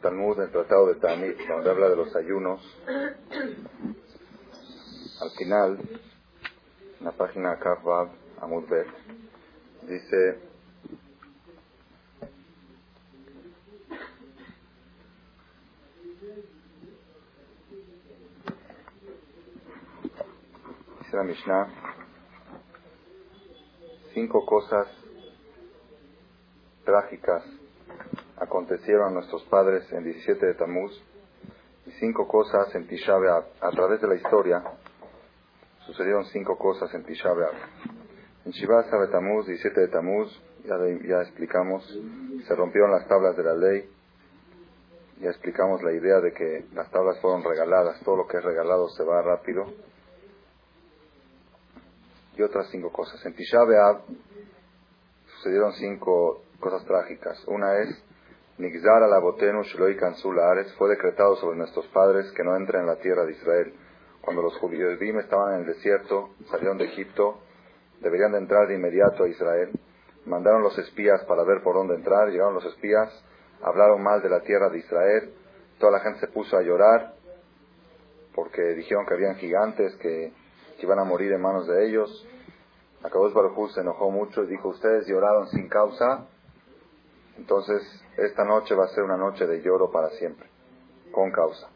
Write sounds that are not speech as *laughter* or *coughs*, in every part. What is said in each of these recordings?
Talmud, el Tratado de Tanit, donde habla de los ayunos, al final, en la página Kafbab, Amud Bet, dice, dice la Mishnah, cinco cosas trágicas acontecieron a nuestros padres en 17 de Tamuz y cinco cosas en Tisha A través de la historia sucedieron cinco cosas en Tisha En Shiva de Tamuz, 17 de Tamuz, ya, ya explicamos, se rompieron las tablas de la ley, ya explicamos la idea de que las tablas fueron regaladas, todo lo que es regalado se va rápido. Y otras cinco cosas. En Tisha sucedieron cinco cosas trágicas. Una es Nigzar alabotenu Shloi Ares fue decretado sobre nuestros padres que no entren en la tierra de Israel. Cuando los judíos estaban en el desierto, salieron de Egipto, deberían de entrar de inmediato a Israel. Mandaron los espías para ver por dónde entrar, llegaron los espías, hablaron mal de la tierra de Israel, toda la gente se puso a llorar porque dijeron que habían gigantes que, iban a morir en manos de ellos. Akadosh Baruj se enojó mucho y dijo, ustedes lloraron sin causa, entonces, esta noche va a ser una noche de lloro para siempre, con causa.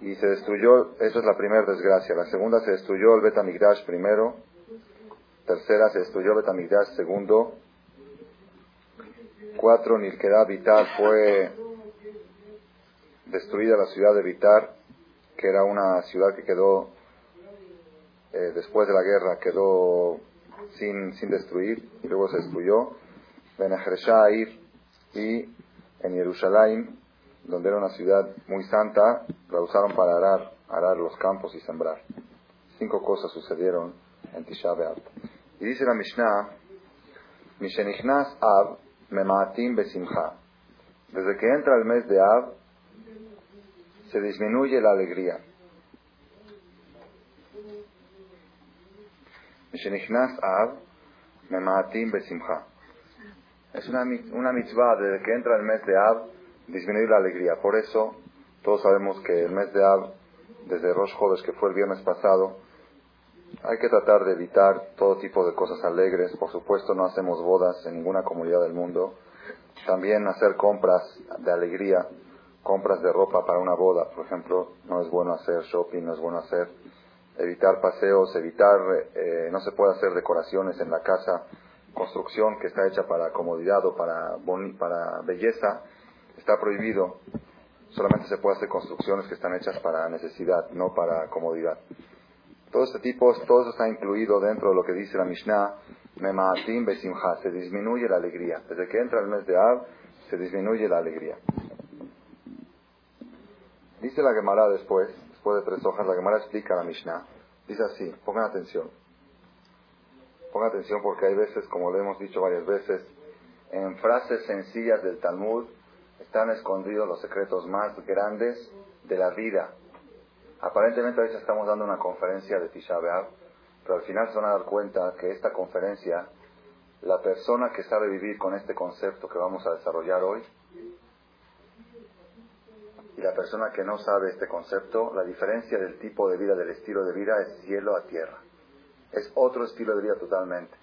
Y se destruyó, eso es la primera desgracia. La segunda se destruyó el Betamigdash primero. Tercera se destruyó el Betamigdash segundo. Cuatro, Nilkedah Vitar fue destruida la ciudad de Vitar, que era una ciudad que quedó, eh, después de la guerra, quedó sin, sin destruir y luego se destruyó. Ben y en Jerusalén, donde era una ciudad muy santa, la usaron para arar, arar los campos y sembrar. Cinco cosas sucedieron en Tisha. Y dice la Mishnah, Mishenichnas Av Memaatim Besimcha. Desde que entra el mes de Av, se disminuye la alegría. Mishenichnas Av Memaatim Besimcha. Es una, una mitzvah desde que entra el mes de Ab disminuir la alegría. Por eso todos sabemos que el mes de Ab, desde Rosh Chodesh, que fue el viernes pasado, hay que tratar de evitar todo tipo de cosas alegres. Por supuesto, no hacemos bodas en ninguna comunidad del mundo. También hacer compras de alegría, compras de ropa para una boda, por ejemplo, no es bueno hacer shopping, no es bueno hacer, evitar paseos, evitar, eh, no se puede hacer decoraciones en la casa construcción que está hecha para comodidad o para, para belleza, está prohibido. Solamente se puede hacer construcciones que están hechas para necesidad, no para comodidad. Todo este tipo, todo eso está incluido dentro de lo que dice la Mishnah, Memaatim Besimha, se disminuye la alegría. Desde que entra el mes de Av, se disminuye la alegría. Dice la Gemara después, después de tres hojas, la Gemara explica la Mishnah. Dice así, pongan atención. Ponga atención porque hay veces, como lo hemos dicho varias veces, en frases sencillas del Talmud están escondidos los secretos más grandes de la vida. Aparentemente a veces estamos dando una conferencia de Tisha B'Av, pero al final se van a dar cuenta que esta conferencia, la persona que sabe vivir con este concepto que vamos a desarrollar hoy, y la persona que no sabe este concepto, la diferencia del tipo de vida, del estilo de vida es cielo a tierra. Es otro estilo de vida totalmente.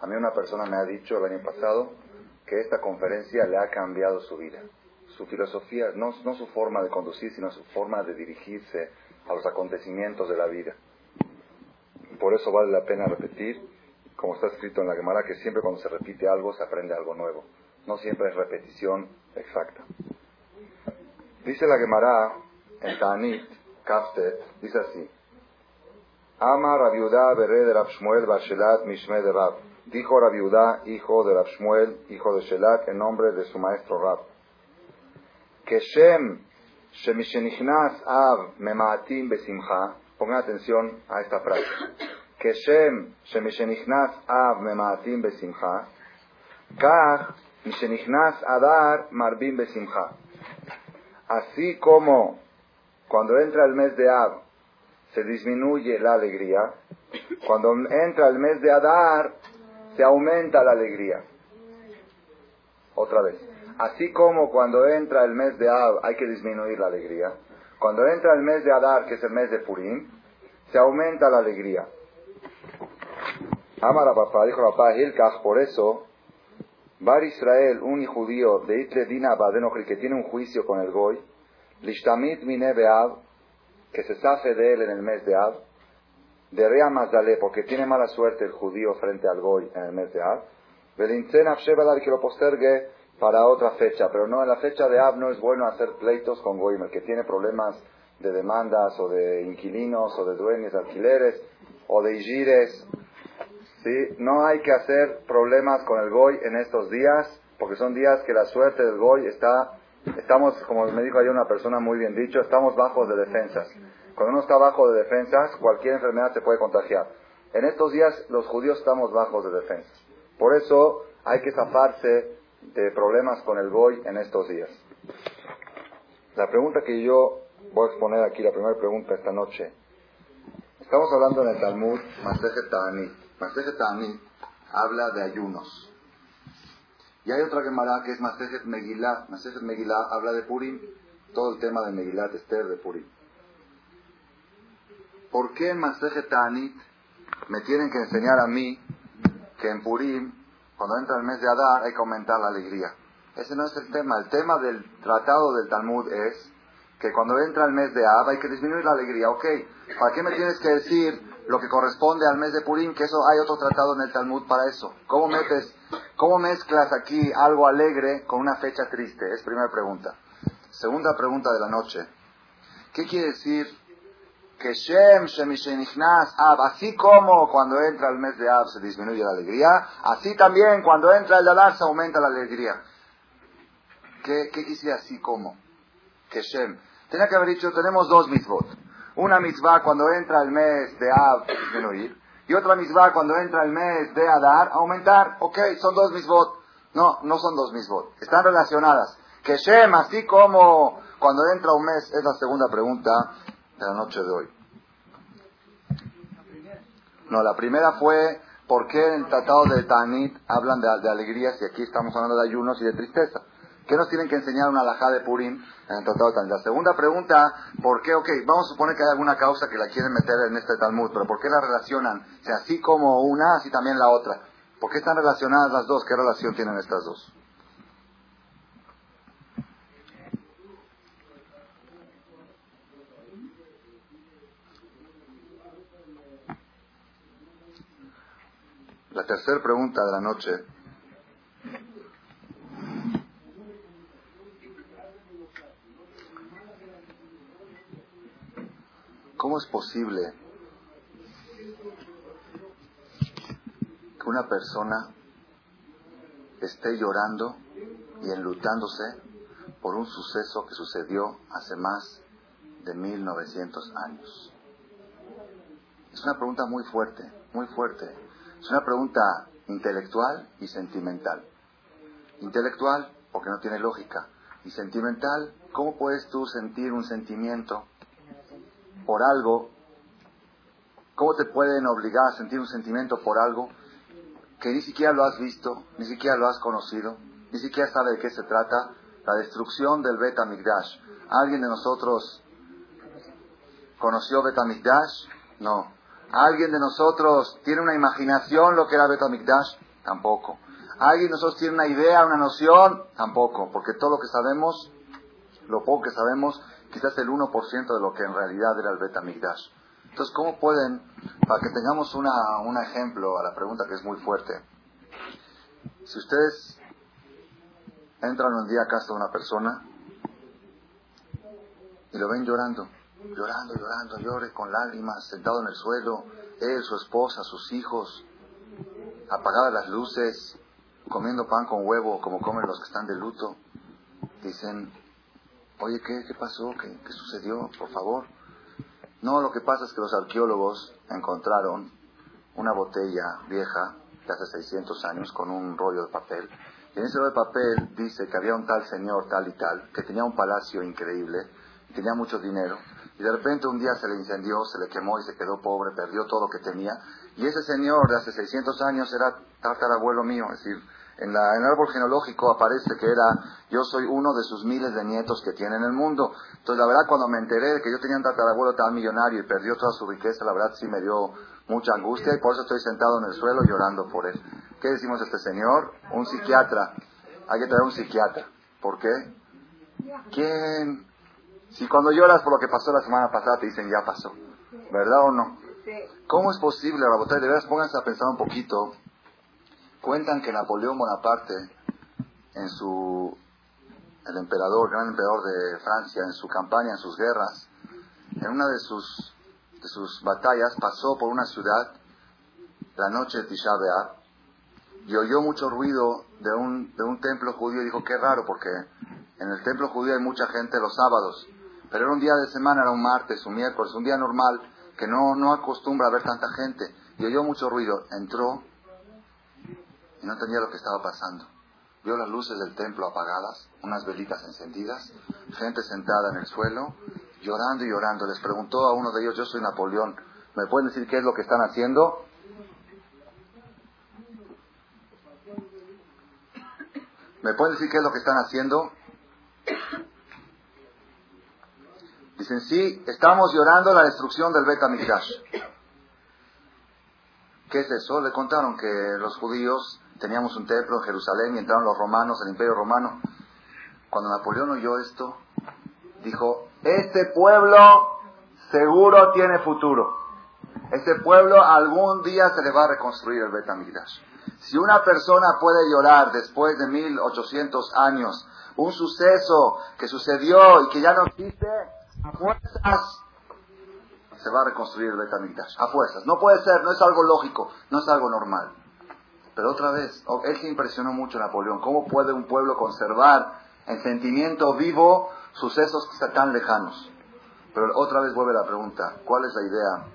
A mí una persona me ha dicho el año pasado que esta conferencia le ha cambiado su vida. Su filosofía, no, su forma de conducir, sino su forma de dirigirse a los acontecimientos de la vida. Por eso vale la pena repetir, como está escrito en la Gemara, que siempre cuando se repite algo se aprende algo nuevo. No siempre es repetición exacta. Dice la Gemara en Tanit, Kaftet, dice así, Ama Rabiudá Beré de Rabshmuel Barshelat Mishme de Rab. Dijo Rabiudá, hijo de Rabshmuel, hijo de Shelat, en nombre de su maestro Rab. Keshem Shemishenichnas Av Memaatim Besimcha. Pongan atención a esta frase. Keshem Shemishenichnas Av Memaatim Besimcha. Kach Mishenichnas Adar Marbim Besimcha. Así como cuando entra el mes de Av se disminuye la alegría. Cuando entra el mes de Adar, se aumenta la alegría. Otra vez. así como cuando entra el mes de Ab hay que disminuir la alegría, cuando entra el mes de Adar, que es el mes de Purim, se aumenta la alegría. Amara papá, dijo papá Hilkach, por eso, Bar Israel, un judío de Itle Dina que tiene un juicio con el Goy, Lishtamit Mine Beab, que se safe de él en el mes de Ab, de Rea Mazale, porque tiene mala suerte el judío frente al Goy en el mes de Ab, Belintzen que lo postergue para otra fecha, pero no en la fecha de Ab no es bueno hacer pleitos con Goy, el que tiene problemas de demandas o de inquilinos o de dueños de alquileres o de igires, ¿sí? No hay que hacer problemas con el Goy en estos días, porque son días que la suerte del Goy está, estamos, como me dijo ayer una persona muy bien dicho, estamos bajos de defensas. Cuando uno está bajo de defensas, cualquier enfermedad se puede contagiar. En estos días los judíos estamos bajos de defensas. Por eso hay que zafarse de problemas con el Goy en estos días. La pregunta que yo voy a exponer aquí, la primera pregunta esta noche. Estamos hablando en el Talmud, Masejet Ta'anit. Masejet Ta'anit habla de ayunos. Y hay otra Gemara que es Masejet Megillah. Masejet Megillah habla de Purim, todo el tema de Megillah, Esther, de Purim. ¿Por qué en Masejet Ta'anit me tienen que enseñar a mí que en Purim, cuando entra el mes de Adar, hay que aumentar la alegría? Ese no es el tema. El tema del tratado del Talmud es que cuando entra el mes de Ab hay que disminuir la alegría. Ok, ¿para qué me tienes que decir lo que corresponde al mes de Purim, que eso hay otro tratado en el Talmud para eso. ¿Cómo metes, cómo mezclas aquí algo alegre con una fecha triste? Es primera pregunta. Segunda pregunta de la noche. ¿Qué quiere decir que Shem Shemishenichnas Ab, así como cuando entra el mes de Ab se disminuye la alegría, así también cuando entra el Adar se aumenta la alegría? ¿Qué, qué quisiera así como? Que Shem. Tenía que haber dicho, tenemos dos mitzvot. Una mitzvah cuando entra el mes de Ab, disminuir. Y otra mitzvah cuando entra el mes de Adar, aumentar. Ok, son dos mitzvot. No, no son dos mitzvot. Están relacionadas. Que Shem, así como cuando entra un mes, es la segunda pregunta de la noche de hoy. No, la primera fue, ¿por qué en el tratado de Tanit hablan de, de alegrías y aquí estamos hablando de ayunos y de tristeza? ¿Qué nos tienen que enseñar una alajá de Purim en el Tratado de? La segunda pregunta, ¿por qué? Ok, vamos a suponer que hay alguna causa que la quieren meter en este Talmud, pero ¿por qué la relacionan? O sea, así como una, así también la otra. ¿Por qué están relacionadas las dos? ¿Qué relación tienen estas dos? La tercera pregunta de la noche ¿Cómo es posible que una persona esté llorando y enlutándose por un suceso que sucedió hace más de 1900 años? Es una pregunta muy fuerte, muy fuerte. Es una pregunta intelectual y sentimental. Intelectual porque no tiene lógica. Y sentimental, ¿cómo puedes tú sentir un sentimiento por algo, ¿cómo te pueden obligar a sentir un sentimiento por algo que ni siquiera lo has visto, ni siquiera lo has conocido, ni siquiera sabe de qué se trata? La destrucción del Bet Amigdash. ¿Alguien de nosotros conoció Bet Amigdash? No. ¿Alguien de nosotros tiene una imaginación lo que era Bet Amigdash? Tampoco. ¿Alguien de nosotros tiene una idea, una noción? Tampoco. Porque todo lo que sabemos, lo poco que sabemos, quizás el 1% de lo que en realidad era el Betamigdash. Entonces, ¿cómo pueden, para que tengamos un ejemplo a la pregunta que es muy fuerte, si ustedes entran un día a casa de una persona y lo ven llorando, llorando, llorando, llore con lágrimas, sentado en el suelo, él, su esposa, sus hijos, apagadas las luces, comiendo pan con huevo como comen los que están de luto, dicen, Oye, ¿qué, qué pasó? ¿Qué, ¿Qué sucedió? Por favor. No, lo que pasa es que los arqueólogos encontraron una botella vieja de hace 600 años con un rollo de papel. Y en ese rollo de papel dice que había un tal señor, tal y tal, que tenía un palacio increíble, tenía mucho dinero, y de repente un día se le incendió, se le quemó y se quedó pobre, perdió todo lo que tenía. Y ese señor de hace 600 años era tatarabuelo mío, es decir, en, la, en el árbol genealógico aparece que era, yo soy uno de sus miles de nietos que tiene en el mundo. Entonces, la verdad, cuando me enteré de que yo tenía un tatarabuelo tan millonario y perdió toda su riqueza, la verdad sí me dio mucha angustia y por eso estoy sentado en el suelo llorando por él. ¿Qué decimos a este señor? Un psiquiatra. Hay que traer un psiquiatra. ¿Por qué? ¿Quién? Si cuando lloras por lo que pasó la semana pasada te dicen ya pasó. ¿Verdad o no? ¿Cómo es posible, Rabotay? De veras, pónganse a pensar un poquito. Cuentan que Napoleón Bonaparte, en su, el emperador, gran emperador de Francia, en su campaña, en sus guerras, en una de sus, batallas pasó por una ciudad la noche de Tisha B'Av y oyó mucho ruido de un, de un templo judío y dijo, qué raro, porque en el templo judío hay mucha gente los sábados, pero era un día de semana, era un martes, un miércoles, un día normal, que no, no acostumbra a ver tanta gente. Y oyó mucho ruido, entró y no entendía lo que estaba pasando. Vio las luces del templo apagadas, unas velitas encendidas, gente sentada en el suelo, llorando y llorando. Les preguntó a uno de ellos, yo soy Napoleón, ¿me pueden decir qué es lo que están haciendo? ¿Me pueden decir qué es lo que están haciendo? Dicen, sí, estamos llorando la destrucción del Bet ¿Qué es eso? Le contaron que los judíos teníamos un templo en Jerusalén y entraron los romanos, el imperio romano. Cuando Napoleón oyó esto, dijo, este pueblo seguro tiene futuro. Este pueblo algún día se le va a reconstruir el Bet si una persona puede llorar después de 1800 años, un suceso que sucedió y que ya no existe, a fuerzas se va a reconstruir el Betamigdash. A fuerzas. No puede ser, no es algo lógico, no es algo normal. Pero otra vez, oh, él se impresionó mucho Napoleón. ¿Cómo puede un pueblo conservar en sentimiento vivo sucesos que tan lejanos? Pero otra vez vuelve la pregunta, ¿cuál es la idea?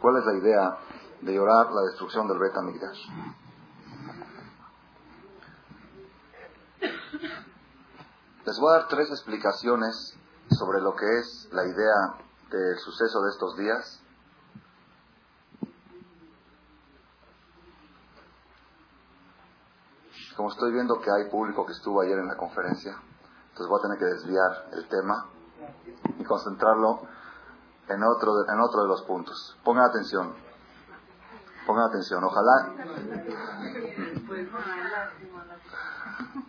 ¿Cuál es la idea de llorar la destrucción del Betamigdash? Les voy a dar tres explicaciones sobre lo que es la idea del suceso de estos días. Como estoy viendo que hay público que estuvo ayer en la conferencia, entonces voy a tener que desviar el tema y concentrarlo en otro de, en otro de los puntos. Pongan atención. Pongan atención. Ojalá.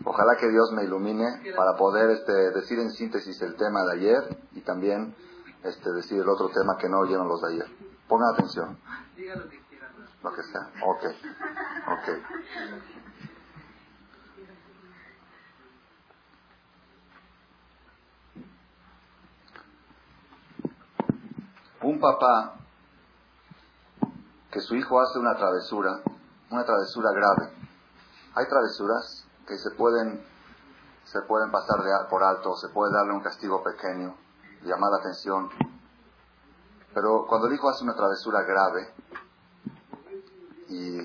Ojalá que Dios me ilumine para poder este, decir en síntesis el tema de ayer y también este, decir el otro tema que no oyeron los de ayer. Pongan atención. lo que sea. Ok. Ok. Un papá que su hijo hace una travesura, una travesura grave. Hay travesuras que se pueden, se pueden pasar de, por alto, se puede darle un castigo pequeño, llamar la atención. Pero cuando el hijo hace una travesura grave y,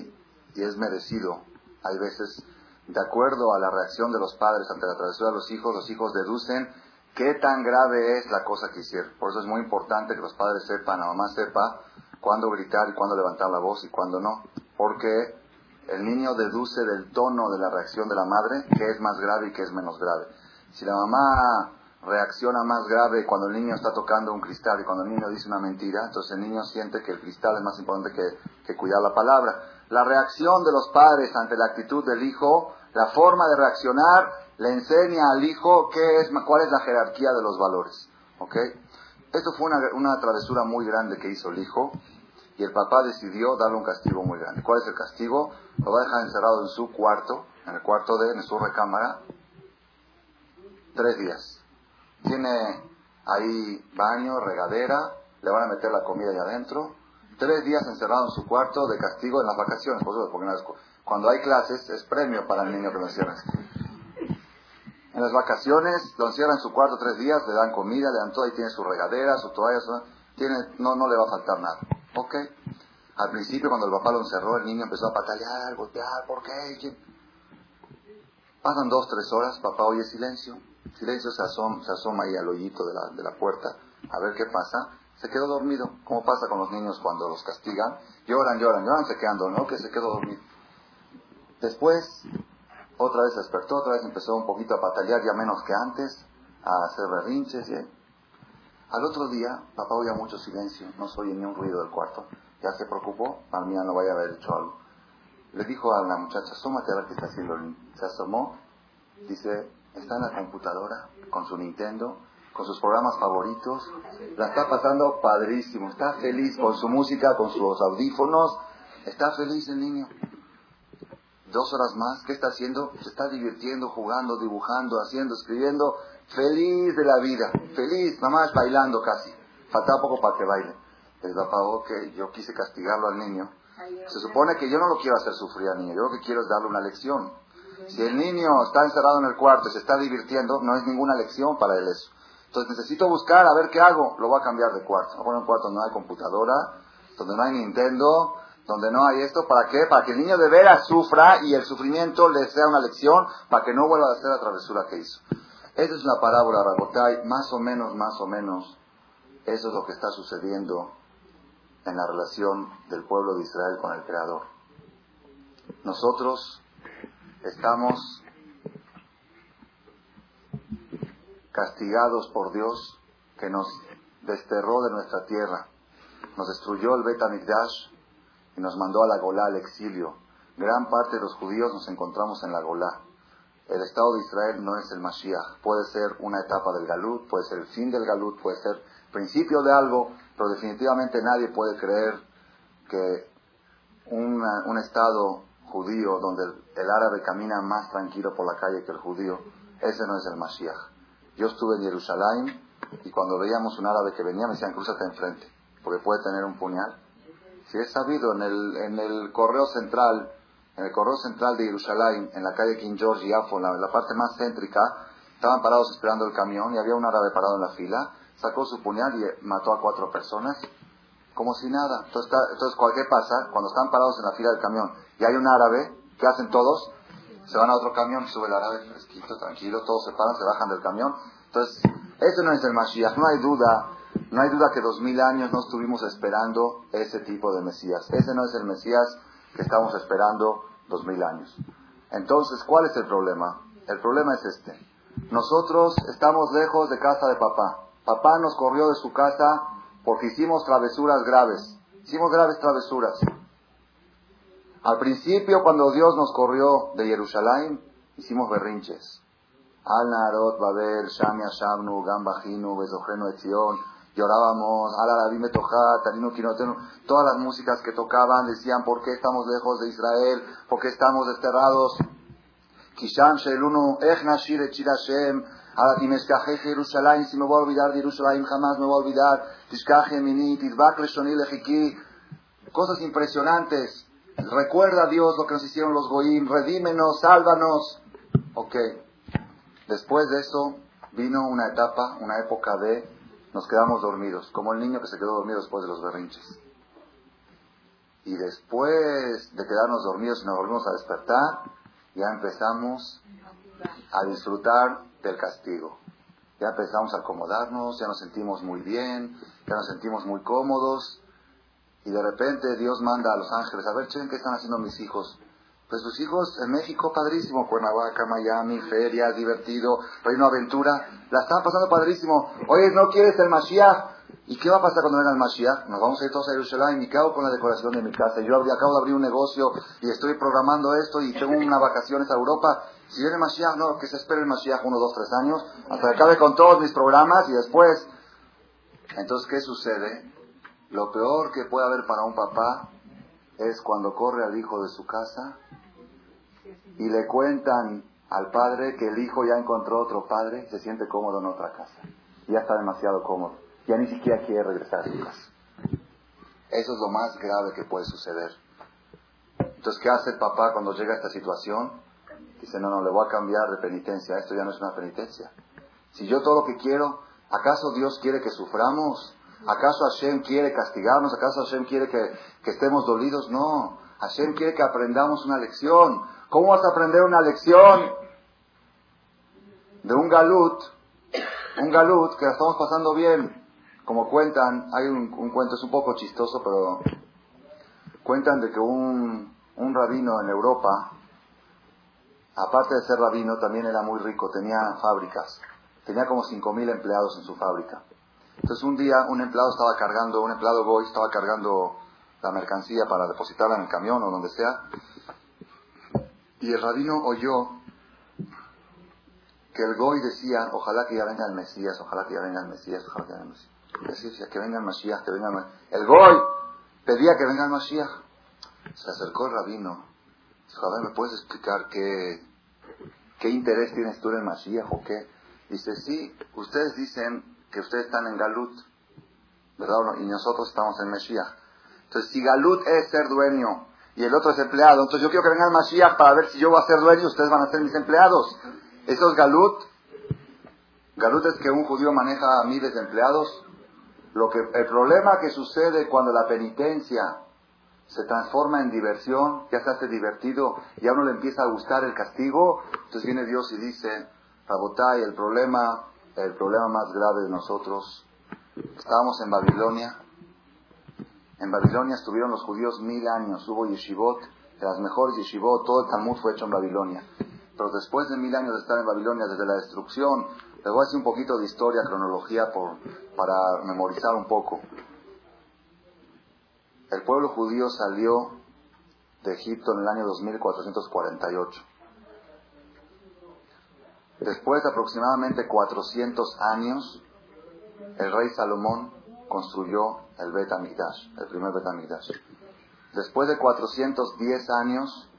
y es merecido, hay veces, de acuerdo a la reacción de los padres ante la travesura de los hijos, los hijos deducen qué tan grave es la cosa que hicieron. Por eso es muy importante que los padres sepan, la mamá sepa cuándo gritar y cuándo levantar la voz y cuándo no. Porque el niño deduce del tono de la reacción de la madre qué es más grave y qué es menos grave. Si la mamá reacciona más grave cuando el niño está tocando un cristal y cuando el niño dice una mentira, entonces el niño siente que el cristal es más importante que, cuidar la palabra. La reacción de los padres ante la actitud del hijo, la forma de reaccionar, le enseña al hijo qué es, cuál es la jerarquía de los valores. ¿Ok? Esto fue una, una travesura muy grande que hizo el hijo y el papá decidió darle un castigo muy grande. ¿Cuál es el castigo? Lo va a dejar encerrado en su cuarto, en el cuarto de, en su recámara, tres días. Tiene ahí baño, regadera, le van a meter la comida ahí adentro. Tres días encerrado en su cuarto de castigo en las vacaciones. Porque cuando hay clases es premio para el niño que lo encierra. En las vacaciones lo encierran en su cuarto tres días, le dan comida, le dan todo, ahí tiene su regadera, su toalla, tiene, no, no le va a faltar nada. Ok. Al principio, cuando el papá lo encerró, el niño empezó a patalear, golpear, ¿por qué? Pasan dos, tres horas, papá oye silencio. Silencio se asoma, se asoma ahí al hoyito de la, de la puerta a ver qué pasa. Se quedó dormido. ¿Cómo pasa con los niños cuando los castigan? Lloran, lloran, lloran, se quedan dormidos. que se quedó dormido. Después otra vez despertó, otra vez empezó un poquito a patalear, ya menos que antes, a hacer berrinches. Al otro día, papá oía mucho silencio, no se oye ni un ruido del cuarto. Ya se preocupó, al mía no vaya a haber hecho algo. Le dijo a la muchacha, asómate a ver qué está haciendo Se asomó, dice, está en la computadora con su Nintendo, con sus programas favoritos, la está pasando padrísimo, está feliz con su música, con sus audífonos, está feliz el niño. Dos horas más, ¿qué está haciendo? Se está divirtiendo, jugando, dibujando, haciendo, escribiendo, feliz de la vida, feliz, mamá bailando casi. Faltaba poco para que baile. El papá, que yo quise castigarlo al niño. Se supone que yo no lo quiero hacer sufrir al niño, yo lo que quiero es darle una lección. Si el niño está encerrado en el cuarto y se está divirtiendo, no es ninguna lección para él eso. Entonces necesito buscar a ver qué hago. Lo voy a cambiar de cuarto. Voy a poner un cuarto donde no hay computadora, donde no hay Nintendo, donde no hay esto. ¿Para qué? Para que el niño de veras sufra y el sufrimiento le sea una lección para que no vuelva a hacer la travesura que hizo. Esa es una parábola, Rabotai. Más o menos, más o menos, eso es lo que está sucediendo en la relación del pueblo de Israel con el Creador. Nosotros estamos castigados por Dios que nos desterró de nuestra tierra, nos destruyó el Bet y nos mandó a la Golá al exilio. Gran parte de los judíos nos encontramos en la Golá. El Estado de Israel no es el Mashiach. Puede ser una etapa del Galut, puede ser el fin del Galut, puede ser principio de algo, pero definitivamente nadie puede creer que un Estado judío donde el árabe camina más tranquilo por la calle que el judío, ese no es el Mashiach. Yo estuve en Jerusalén y cuando veíamos un árabe que venía me decían, cruzate enfrente, porque puede tener un puñal. Si es sabido, en el, en el correo central, en el correo central de Jerusalén, en la calle King George y Afo, en la, parte más céntrica, estaban parados esperando el camión y había un árabe parado en la fila, sacó su puñal y mató a cuatro personas, como si nada. Entonces, entonces ¿qué pasa? Cuando están parados en la fila del camión y hay un árabe, ¿qué hacen todos? se van a otro camión, sube el árabe fresquito, tranquilo, todos se paran, se bajan del camión. Entonces, eso no es el Mashiach, no hay duda, no hay duda que dos mil años no estuvimos esperando ese tipo de Mesías. Ese no es el Mesías que estamos esperando dos mil años. Entonces, ¿cuál es el problema? El problema es este. Nosotros estamos lejos de casa de papá. Papá nos corrió de su casa porque hicimos travesuras graves. Hicimos graves travesuras. Al principio, cuando Dios nos corrió de Jerusalén, hicimos berrinches. Al Narot, Babel, Shami, Shamnu, Gambajinu, Bezojenu, Etzion. Llorábamos, Al me Tarinu, Kinotenu. Todas las músicas que tocaban decían, ¿por qué estamos lejos de Israel? ¿Por qué estamos desterrados? Kisham, Shelunu, Ech Nashir, Echir Hashem. Ahora, Jerusalén, si me voy a olvidar de Jerusalén, jamás me voy a olvidar. Tishkaje, Mini, Tizbak, Leshoni, Lejiki. Cosas impresionantes. Recuerda Dios lo que nos hicieron los Goim, redímenos, sálvanos. Ok. Después de eso vino una etapa, una época de nos quedamos dormidos, como el niño que se quedó dormido después de los berrinches. Y después de quedarnos dormidos y nos volvimos a despertar, ya empezamos a disfrutar del castigo. Ya empezamos a acomodarnos, ya nos sentimos muy bien, ya nos sentimos muy cómodos y de repente Dios manda a los ángeles, a ver, chen, ¿qué están haciendo mis hijos? Pues sus hijos en México, padrísimo, Cuernavaca, Miami, feria, divertido, reino aventura, la están pasando padrísimo. Oye, ¿no quieres el Mashiach? ¿Y qué va a pasar cuando venga el Mashiach? Nos vamos a ir todos a Jerusalén y me cago con la decoración de mi casa. Yo acabo de abrir un negocio y estoy programando esto y tengo unas vacaciones a Europa. Si viene el Mashiach, no, que se espere el Mashiach uno, dos, tres años, hasta que acabe con todos mis programas y después. Entonces, ¿qué sucede? Lo peor que puede haber para un papá es cuando corre al hijo de su casa y le cuentan al padre que el hijo ya encontró otro padre, se siente cómodo en otra casa. Ya está demasiado cómodo. Ya ni siquiera quiere regresar a su casa. Eso es lo más grave que puede suceder. Entonces, ¿qué hace el papá cuando llega a esta situación? Dice, no, no, le voy a cambiar de penitencia. Esto ya no es una penitencia. Si yo todo lo que quiero, ¿acaso Dios quiere que suframos? ¿Acaso Hashem quiere castigarnos? ¿Acaso Hashem quiere que, estemos dolidos? No. Hashem quiere que aprendamos una lección. ¿Cómo vas a aprender una lección de un galut? Un galut que la estamos pasando bien. Como cuentan, hay un, cuento, es un poco chistoso, pero cuentan de que un, un rabino en Europa aparte de ser rabino, también era muy rico, tenía fábricas. Tenía como 5.000 empleados en su fábrica. Entonces un día un empleado estaba cargando, un empleado Goy estaba cargando la mercancía para depositarla en el camión o donde sea. Y el rabino oyó que el Goy decía, ojalá que ya venga el Mesías, ojalá que ya venga el Mesías, ojalá que venga el Mesías. Decía, que venga el Mashiach, que venga el Mashiach. El Goy pedía que venga el Mashiach. Se acercó el rabino. Dijo, a ¿me puedes explicar qué, qué interés tienes tú en el Mashiach o qué? Dice, sí, ustedes dicen que ustedes están en Galut, ¿verdad? Y nosotros estamos en Mashiach. Entonces, si Galut es ser dueño y el otro es empleado, entonces yo quiero que venga el Mashiach para ver si yo voy a ser dueño ustedes van a ser mis empleados. Eso es Galut. Galut es que un judío maneja a miles de empleados. Lo que, el problema que sucede cuando la penitencia se transforma en diversión, ya se hace divertido y a uno le empieza a gustar el castigo, entonces viene Dios y dice, Rabotai, el problema, el problema más grave de nosotros, estábamos en Babilonia, en Babilonia estuvieron los judíos mil años, hubo yeshivot, de las mejores yeshivot, todo el Talmud fue hecho en Babilonia. Pero después de mil años de estar en Babilonia, desde la destrucción, les voy a decir un poquito de historia, cronología, para memorizar un poco. El pueblo judío salió de Egipto en el año 2448. Después de aproximadamente 400 años, el rey Salomón construyó el Bet el primer Bet Después de 410 años,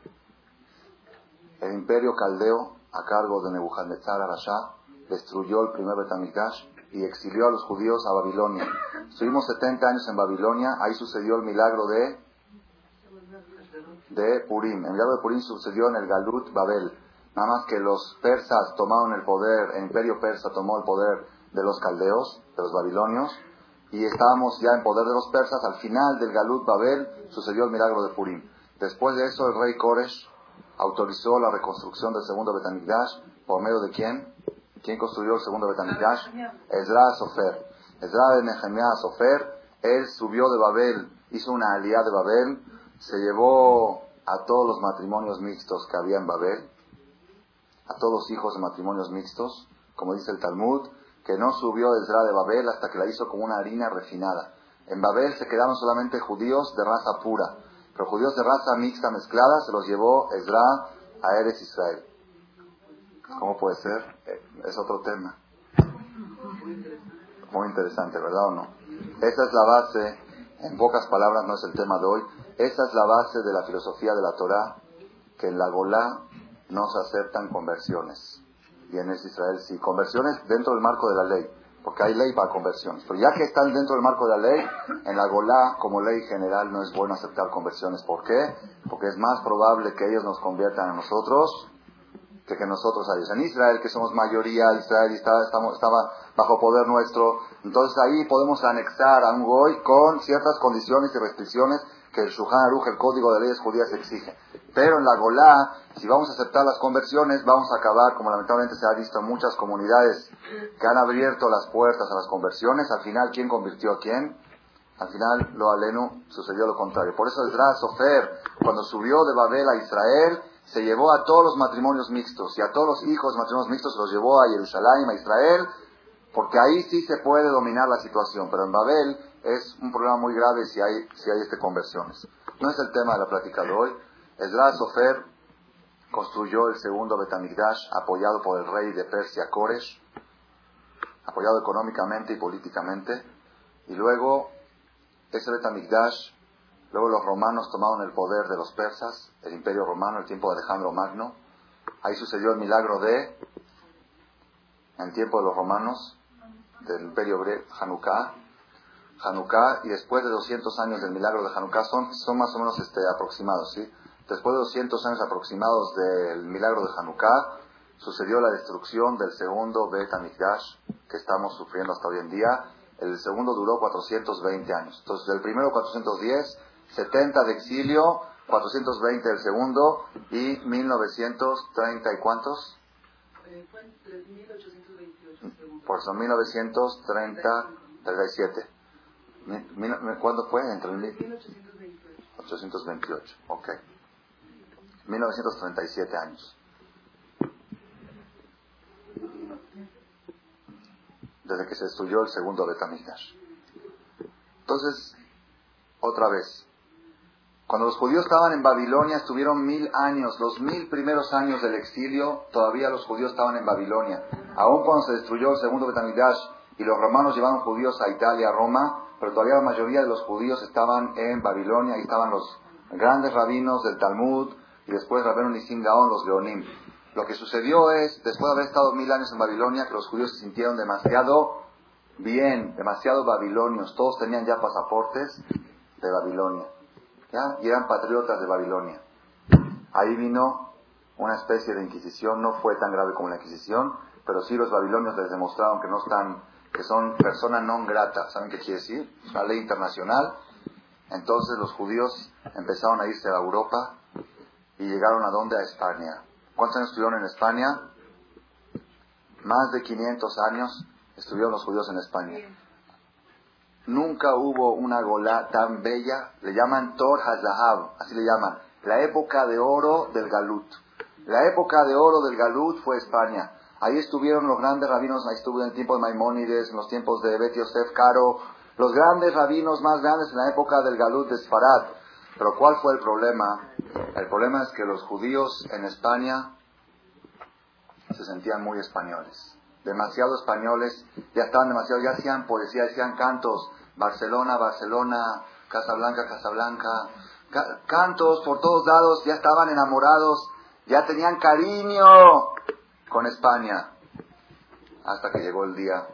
el imperio caldeo, a cargo de Nebuchadnezzar Arashá, destruyó el primer Betamigdash y exilió a los judíos a Babilonia. Estuvimos 70 años en Babilonia, ahí sucedió el milagro de, de Purim. El milagro de Purim sucedió en el Galut Babel. Nada más que los persas tomaron el poder, el imperio persa tomó el poder de los caldeos, de los babilonios, y estábamos ya en poder de los persas. Al final del Galut Babel sucedió el milagro de Purim. Después de eso, el rey Koresh autorizó la reconstrucción del segundo Betamigdash por medio de quién? ¿Quién construyó el segundo Betamigdash? Ezra Sofer. Ezra de Nehemiah Sofer, él subió de Babel, hizo una alianza de Babel, se llevó a todos los matrimonios mixtos que había en Babel, a todos los hijos de matrimonios mixtos, como dice el Talmud, que no subió Ezra de Babel hasta que la hizo como una harina refinada. En Babel se quedaron solamente judíos de raza pura. Los judíos de raza mixta mezclada se los llevó Ezra a Eres Israel. ¿Cómo puede ser? Eh, es otro tema. Muy interesante, ¿verdad o no? Esa es la base, en pocas palabras no es el tema de hoy, esa es la base de la filosofía de la Torah, que en la Golá no se aceptan conversiones. Y en Israel sí, conversiones dentro del marco de la ley porque hay ley para conversiones. Pero ya que están dentro del marco de la ley, en la Golá, como ley general, no es bueno aceptar conversiones. ¿Por qué? Porque es más probable que ellos nos conviertan a nosotros que que nosotros a ellos. En Israel, que somos mayoría, Israel estaba, estaba bajo poder nuestro, entonces ahí podemos anexar a un goy con ciertas condiciones y restricciones que el Shulchan Aruch, el código de leyes judías, exige. Pero en la Golá, si vamos a aceptar las conversiones, vamos a acabar, como lamentablemente se ha visto en muchas comunidades que han abierto las puertas a las conversiones. Al final, ¿quién convirtió a quién? Al final, lo alenu sucedió lo contrario. Por eso el Sofer, cuando subió de Babel a Israel, se llevó a todos los matrimonios mixtos y a todos los hijos de matrimonios mixtos los llevó a Jerusalén, a Israel, porque ahí sí se puede dominar la situación. Pero en Babel es un problema muy grave si hay, si hay este conversiones. No es el tema de la plática de hoy. Esdras Sofer construyó el segundo Betamigdash apoyado por el rey de Persia, Koresh, apoyado económicamente y políticamente. Y luego, ese Betamigdash, luego los romanos tomaron el poder de los persas, el imperio romano, el tiempo de Alejandro Magno. Ahí sucedió el milagro de, en tiempo de los romanos, del imperio Hanukkah, Hanukkah y después de 200 años del milagro de Hanukkah son, son más o menos este, aproximados, ¿sí? Después de 200 años aproximados del milagro de Hanukkah, sucedió la destrucción del segundo Bet HaMikdash que estamos sufriendo hasta hoy en día. El segundo duró 420 años. Entonces, del primero 410, 70 de exilio, 420 del segundo y 1930 y cuántos? Por eso 1930, 37. ¿Cuándo fue? ¿Entre mil? 828. Ok. 1937 años. Desde que se destruyó el segundo Betamigdash. Entonces, otra vez. Cuando los judíos estaban en Babilonia, estuvieron mil años, los mil primeros años del exilio, todavía los judíos estaban en Babilonia. Aún cuando se destruyó el segundo Betamigdash y los romanos llevaron judíos a Italia, a Roma, pero todavía la mayoría de los judíos estaban en Babilonia, y estaban los grandes rabinos del Talmud, y después Rabenu Nisim Gaon, los Geonim. Lo que sucedió es, después de haber estado mil años en Babilonia, que los judíos se sintieron demasiado bien, demasiado babilonios. Todos tenían ya pasaportes de Babilonia. Y eran patriotas de Babilonia. Ahí vino una especie de inquisición, no fue tan grave como la inquisición, pero sí los babilonios les demostraron que no están, que son personas non grata. ¿Saben qué quiere decir? Es una ley internacional. Entonces los judíos empezaron a irse a Europa y llegaron a dónde? A España. ¿Cuántos años estuvieron en España? Más de 500 años estuvieron los judíos en España. Nunca hubo una golá tan bella, le llaman Tor Hazahab, así le llaman, la época de oro del Galut. La época de oro del Galut fue España. Ahí estuvieron los grandes rabinos, ahí estuvo en el tiempo de Maimónides, en los tiempos de Bet Yosef Caro, los grandes rabinos más grandes en la época del Galut de Sfarad. Pero ¿cuál fue el problema? El problema es que los judíos en España se sentían muy españoles. Demasiado españoles, ya estaban demasiado, ya hacían poesía, hacían cantos. Barcelona, Barcelona, Casablanca, Casablanca. cantos por todos lados, ya estaban enamorados, ya tenían cariño con España. Hasta que llegó el día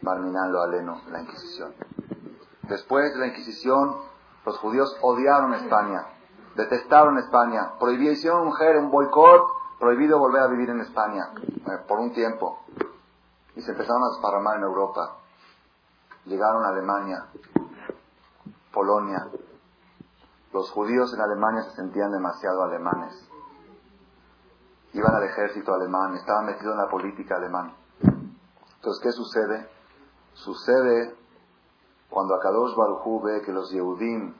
Barminán lo aleno, la Inquisición. Después de la Inquisición, los judíos odiaron España, detestaron España, prohibieron mujer un boicot, prohibido volver a vivir en España eh, por un tiempo. Y se empezaron a desparramar en Europa. Llegaron a Alemania, Polonia. Los judíos en Alemania se sentían demasiado alemanes. Iban al ejército alemán, estaban metidos en la política alemana. Entonces, ¿qué sucede? Sucede cuando Akadosh Baruj ve que los Yehudim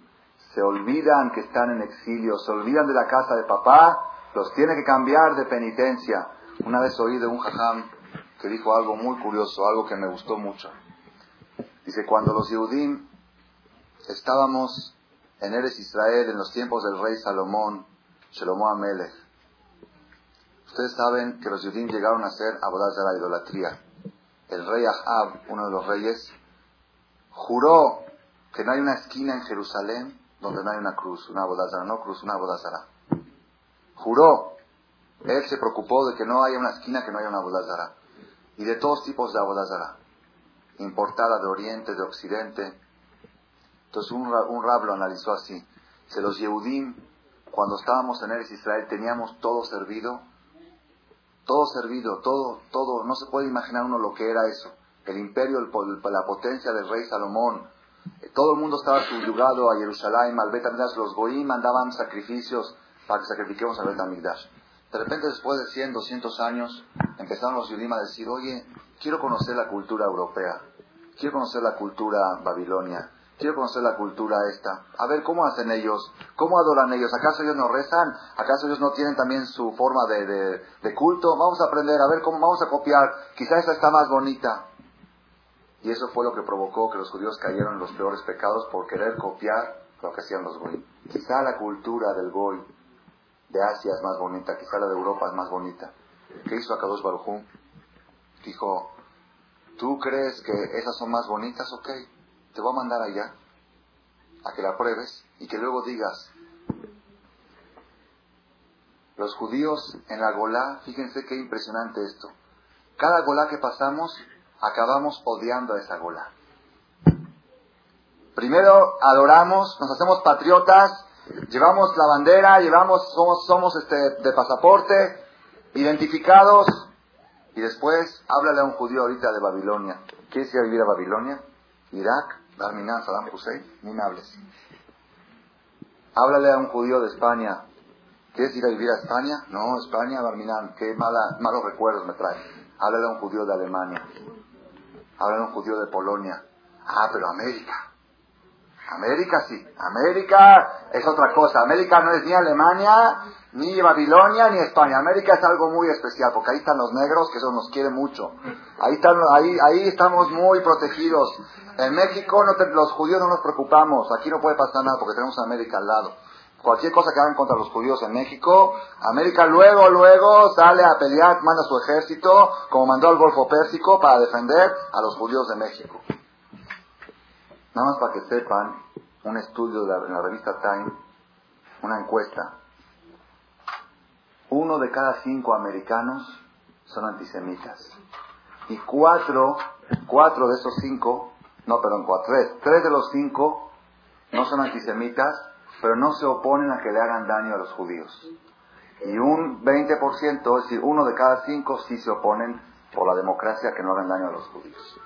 se olvidan que están en exilio, se olvidan de la casa de papá, los tiene que cambiar de penitencia. Una vez oí de un jajam que dijo algo muy curioso, algo que me gustó mucho. Dice, cuando los Yehudim estábamos en Eres Israel en los tiempos del rey Salomón, Shalomó Amelech, ustedes saben que los Yehudim llegaron a ser abodadas de la idolatría. El rey Ahab, uno de los reyes, juró que no hay una esquina en Jerusalén donde no hay una cruz, una abodazara, no cruz, una abodazara. Juró. Él se preocupó de que no haya una esquina que no haya una abodazara. Y de todos tipos de abodazara. Importada de Oriente, de Occidente. Entonces un, un rab lo analizó así. Se los Yehudim, cuando estábamos en Eres Israel, teníamos todo servido. Todo servido, todo, todo. No se puede imaginar uno lo que era eso el imperio, la potencia del rey Salomón. Eh, todo el mundo estaba subyugado a Jerusalén, al Bet Los Goim mandaban sacrificios para que sacrifiquemos al Bet De repente, después de 100, 200 años, empezaron los Yudim a decir, oye, quiero conocer la cultura europea, quiero conocer la cultura babilonia, quiero conocer la cultura esta. A ver, ¿cómo hacen ellos? ¿Cómo adoran ellos? ¿Acaso ellos no rezan? ¿Acaso ellos no tienen también su forma de, de culto? Vamos a aprender, a ver cómo vamos a copiar. Quizá esta está más bonita. Y eso fue lo que provocó que los judíos cayeron en los peores pecados por querer copiar lo que hacían los goy. Quizá la cultura del goy de Asia es más bonita, quizá la de Europa es más bonita. ¿Qué hizo Akadosh Barujú? Dijo, ¿tú crees que esas son más bonitas? Ok, te voy a mandar allá a que la pruebes y que luego digas, los judíos en la Golá, fíjense qué impresionante esto. Cada Golá que pasamos acabamos odiando a esa gola. Primero adoramos, nos hacemos patriotas, llevamos la bandera, llevamos, somos, somos este, de pasaporte, identificados, y después háblale a un judío ahorita de Babilonia. ¿Quieres ir a vivir a Babilonia? Irak, Darminan, Saddam Hussein, ni hables. Háblale a un judío de España. ¿Quieres ir a vivir a España? No, España, Darminan, qué mala, malos recuerdos me trae. Háblale a un judío de Alemania. Hablan un judío de Polonia. Ah, pero América. América sí. América es otra cosa. América no es ni Alemania, ni Babilonia, ni España. América es algo muy especial, porque ahí están los negros, que eso nos quiere mucho. Ahí, están, ahí, ahí estamos muy protegidos. En México los judíos no nos preocupamos. Aquí no puede pasar nada porque tenemos a América al lado. Cualquier cosa que hagan contra los judíos en México, América luego, luego sale a pelear, manda su ejército, como mandó al Golfo Pérsico, para defender a los judíos de México. Nada más para que sepan, un estudio de la, en la revista Time, una encuesta. Uno de cada cinco americanos son antisemitas. Y cuatro, cuatro de esos cinco, no, perdón, cuatro, tres, tres de los cinco no son antisemitas, pero no se oponen a que le hagan daño a los judíos. Y un 20%, es decir, uno de cada cinco sí se oponen por la democracia que no hagan daño a los judíos.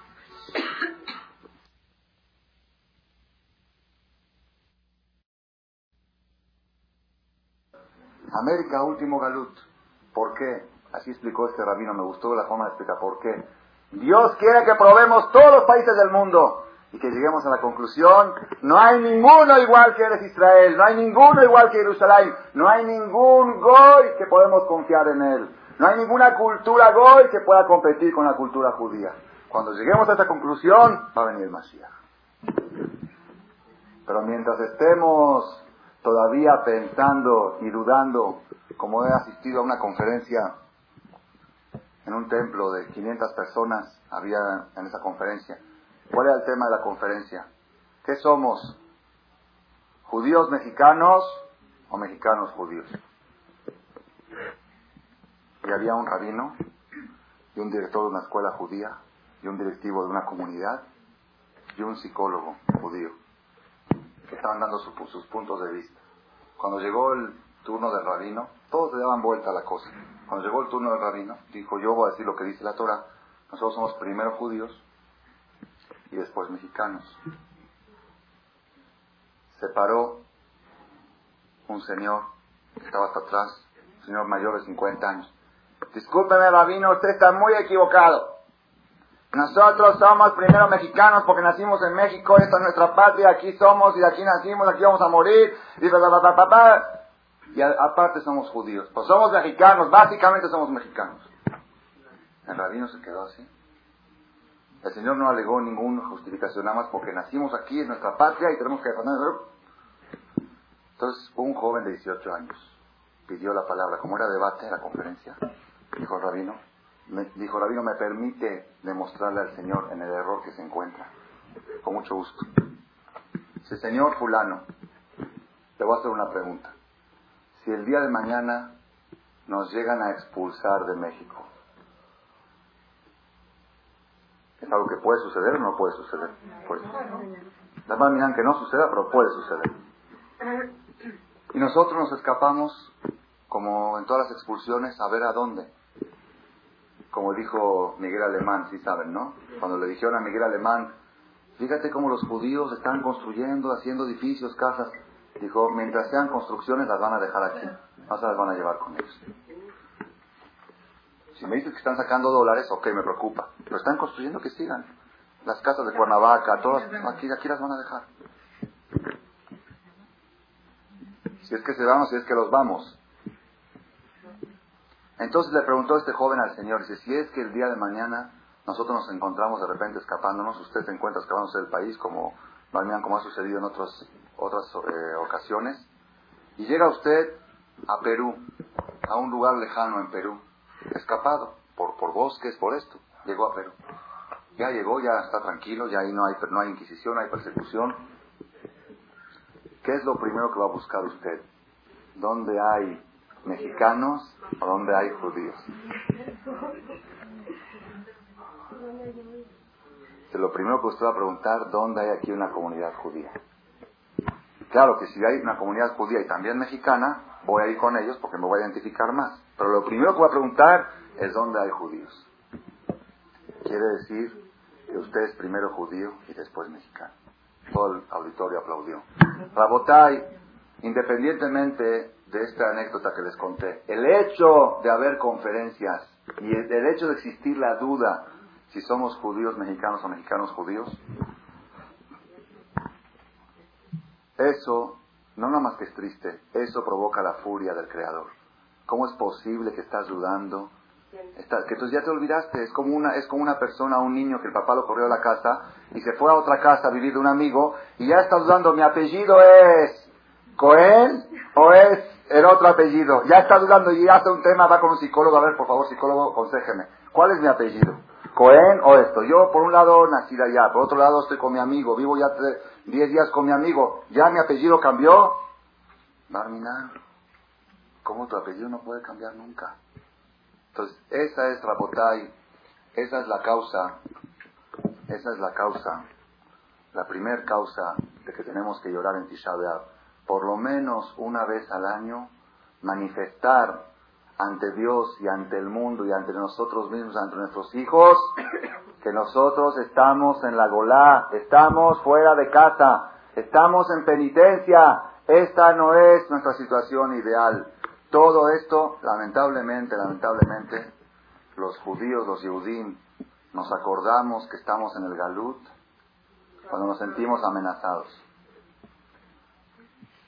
América, último galut. ¿Por qué? Así explicó este rabino, me gustó la forma de explicar por qué. Dios quiere que probemos todos los países del mundo y que lleguemos a la conclusión, no hay ninguno igual que eres Israel, no hay ninguno igual que Jerusalén, no hay ningún goy que podemos confiar en él, no hay ninguna cultura goy que pueda competir con la cultura judía. Cuando lleguemos a esa conclusión, va a venir el Mashiach. Pero mientras estemos todavía pensando y dudando, como he asistido a una conferencia en un templo de 500 personas, había en esa conferencia, ¿cuál era el tema de la conferencia? ¿Qué somos? ¿Judíos mexicanos o mexicanos judíos? Y había un rabino y un director de una escuela judía y un directivo de una comunidad y un psicólogo judío que estaban dando sus puntos de vista. Cuando llegó el turno del rabino, todos le daban vuelta a la cosa. Cuando llegó el turno del rabino, dijo, yo voy a decir lo que dice la Torah. Nosotros somos primero judíos y después mexicanos. Se paró un señor que estaba hasta atrás, un señor mayor de 50 años. Discúlpeme, rabino, usted está muy equivocado. Nosotros somos primero mexicanos porque nacimos en México, esta es nuestra patria, aquí somos y de aquí nacimos, aquí vamos a morir, y, y aparte somos judíos. Pues somos mexicanos, básicamente somos mexicanos. El rabino se quedó así. El Señor no alegó ninguna justificación, nada más porque nacimos aquí en nuestra patria y tenemos que defender. Entonces, un joven de 18 años pidió la palabra, como era debate en la conferencia, dijo el rabino, me, dijo Rabino, me permite demostrarle al Señor en el error que se encuentra. Con mucho gusto. Dice, Señor fulano, te voy a hacer una pregunta. Si el día de mañana nos llegan a expulsar de México, ¿es algo que puede suceder o no puede suceder? Pues, las más miran que no suceda, pero puede suceder. Y nosotros nos escapamos, como en todas las expulsiones, a ver a dónde como dijo Miguel Alemán, si saben, ¿no? Cuando le dijeron a Miguel Alemán, fíjate cómo los judíos están construyendo, haciendo edificios, casas. Dijo, mientras sean construcciones las van a dejar aquí, no se las van a llevar con ellos. Si me dices que están sacando dólares, ok, me preocupa. Pero están construyendo que sigan. Las casas de Cuernavaca, todas, aquí, aquí las van a dejar. Si es que se vamos, si es que los vamos. Entonces le preguntó este joven al Señor, dice, si es que el día de mañana nosotros nos encontramos de repente escapándonos, usted se encuentra escapándose del país, como, como ha sucedido en otros, otras eh, ocasiones, y llega usted a Perú, a un lugar lejano en Perú, escapado por, por bosques, por esto, llegó a Perú. Ya llegó, ya está tranquilo, ya ahí no hay, no hay inquisición, no hay persecución. ¿Qué es lo primero que va a buscar usted? ¿Dónde hay mexicanos o donde hay judíos. lo primero que usted va a preguntar, ¿dónde hay aquí una comunidad judía? Claro que si hay una comunidad judía y también mexicana, voy a ir con ellos porque me voy a identificar más. Pero lo primero que voy a preguntar es dónde hay judíos. Quiere decir que usted es primero judío y después mexicano. Todo el auditorio aplaudió. Rabotai, independientemente de esta anécdota que les conté, el hecho de haber conferencias y el, hecho de existir la duda si somos judíos mexicanos o mexicanos judíos, Eso, no nada más que es triste, eso provoca la furia del Creador. ¿Cómo es posible que estás dudando? que entonces ya te olvidaste, es como, una, es como una persona, un niño que el papá lo corrió a la casa y se fue a otra casa a vivir de un amigo y ya está dudando, mi apellido es Cohen o es el otro apellido. Ya está dudando y hace un tema, va con un psicólogo, a ver, por favor, psicólogo, aconsejeme. ¿Cuál es mi apellido? Cohen o esto. Yo, por un lado, nací allá, por otro lado, estoy con mi amigo, vivo ya 10 días con mi amigo. ¿Ya mi apellido cambió? Barminan, ¿cómo tu apellido no puede cambiar nunca? Entonces, esa es Rabotai, esa es la causa, esa es la causa, la primer causa de que tenemos que llorar en Tisha Por lo menos una vez al año, manifestar ante Dios y ante el mundo y ante nosotros mismos, ante nuestros hijos, *coughs* que nosotros estamos en la Golá, estamos fuera de casa, estamos en penitencia. Esta no es nuestra situación ideal. Todo esto, lamentablemente, lamentablemente, los judíos, los yudim, nos acordamos que estamos en el Galut cuando nos sentimos amenazados.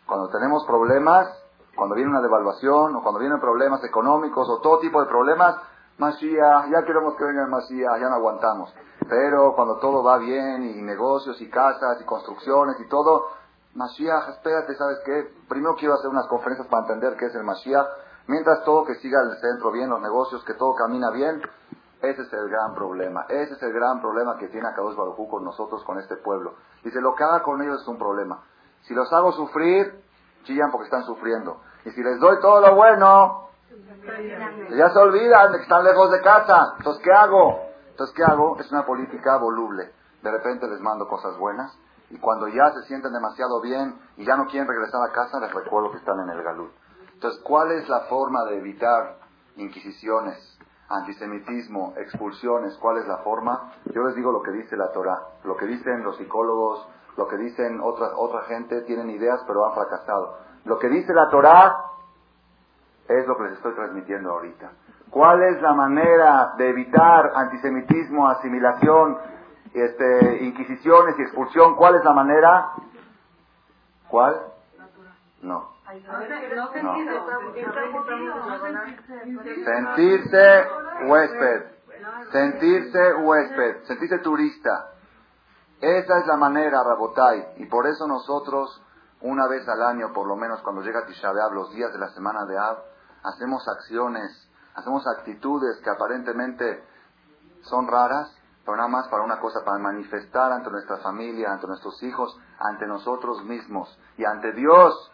Cuando tenemos problemas, cuando viene una devaluación o cuando vienen problemas económicos o todo tipo de problemas, Mashiach, ya queremos que venga el Mashiach, ya no aguantamos. Pero cuando todo va bien y negocios y casas y construcciones y todo, Mashiach, espérate, ¿sabes qué? Primero quiero hacer unas conferencias para entender qué es el Mashiach. Mientras todo que siga el centro bien, los negocios, que todo camina bien, ese es el gran problema. Ese es el gran problema que tiene Akadosh Baruj con nosotros, con este pueblo. Dice, lo que haga con ellos es un problema. Si los hago sufrir, chillan porque están sufriendo. Y si les doy todo lo bueno, ya se olvidan de que están lejos de casa. Entonces, ¿qué hago? Entonces, ¿qué hago? Es una política voluble. De repente les mando cosas buenas y cuando ya se sienten demasiado bien y ya no quieren regresar a casa, les recuerdo que están en el galut. Entonces, ¿cuál es la forma de evitar inquisiciones, antisemitismo, expulsiones? ¿Cuál es la forma? Yo les digo lo que dice la Torah, lo que dicen los psicólogos, lo que dicen otra, otra gente, tienen ideas pero han fracasado. Lo que dice la Torah es lo que les estoy transmitiendo ahorita. ¿Cuál es la manera de evitar antisemitismo, asimilación, este, inquisiciones y expulsión, ¿cuál es la manera? ¿Cuál? No. Sentirse huésped. Sentirse huésped. Sentirse turista. Esa es la manera, Rabotai. Y por eso nosotros, una vez al año, por lo menos cuando llega Tisha B'Av, los días de la semana de Av, hacemos acciones, hacemos actitudes que aparentemente son raras, pero nada más para una cosa, para manifestar ante nuestra familia, ante nuestros hijos, ante nosotros mismos y ante Dios.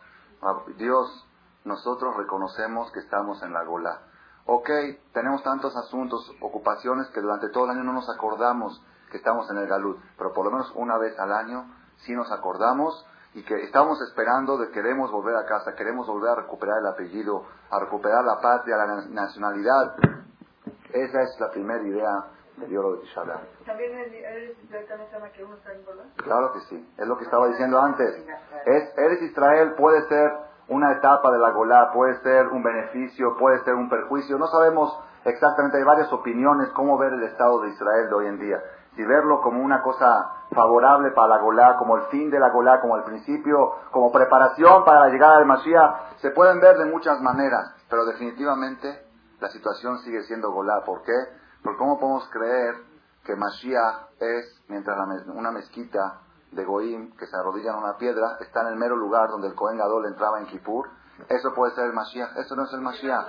Dios, nosotros reconocemos que estamos en la gola. Ok, tenemos tantos asuntos, ocupaciones que durante todo el año no nos acordamos que estamos en el galut, pero por lo menos una vez al año sí nos acordamos y que estamos esperando de queremos volver a casa, queremos volver a recuperar el apellido, a recuperar la patria, la nacionalidad. Esa es la primera idea ¿También Eres Israel también se llama que uno está en Claro que sí, es lo que estaba diciendo antes. Es, Eres Israel puede ser una etapa de la Golá, puede ser un beneficio, puede ser un perjuicio. No sabemos exactamente, hay varias opiniones cómo ver el Estado de Israel de hoy en día. Si verlo como una cosa favorable para la Golá, como el fin de la Golá, como el principio, como preparación para la llegada del Mashiach, se pueden ver de muchas maneras, pero definitivamente la situación sigue siendo Golá. ¿Por qué? Porque ¿cómo podemos creer que Mashiach es, mientras una mezquita de Goim, que se arrodilla en una piedra, está en el mero lugar donde el Cohen Gadol entraba en Kippur? Eso puede ser el Mashiach, eso no es el Mashiach.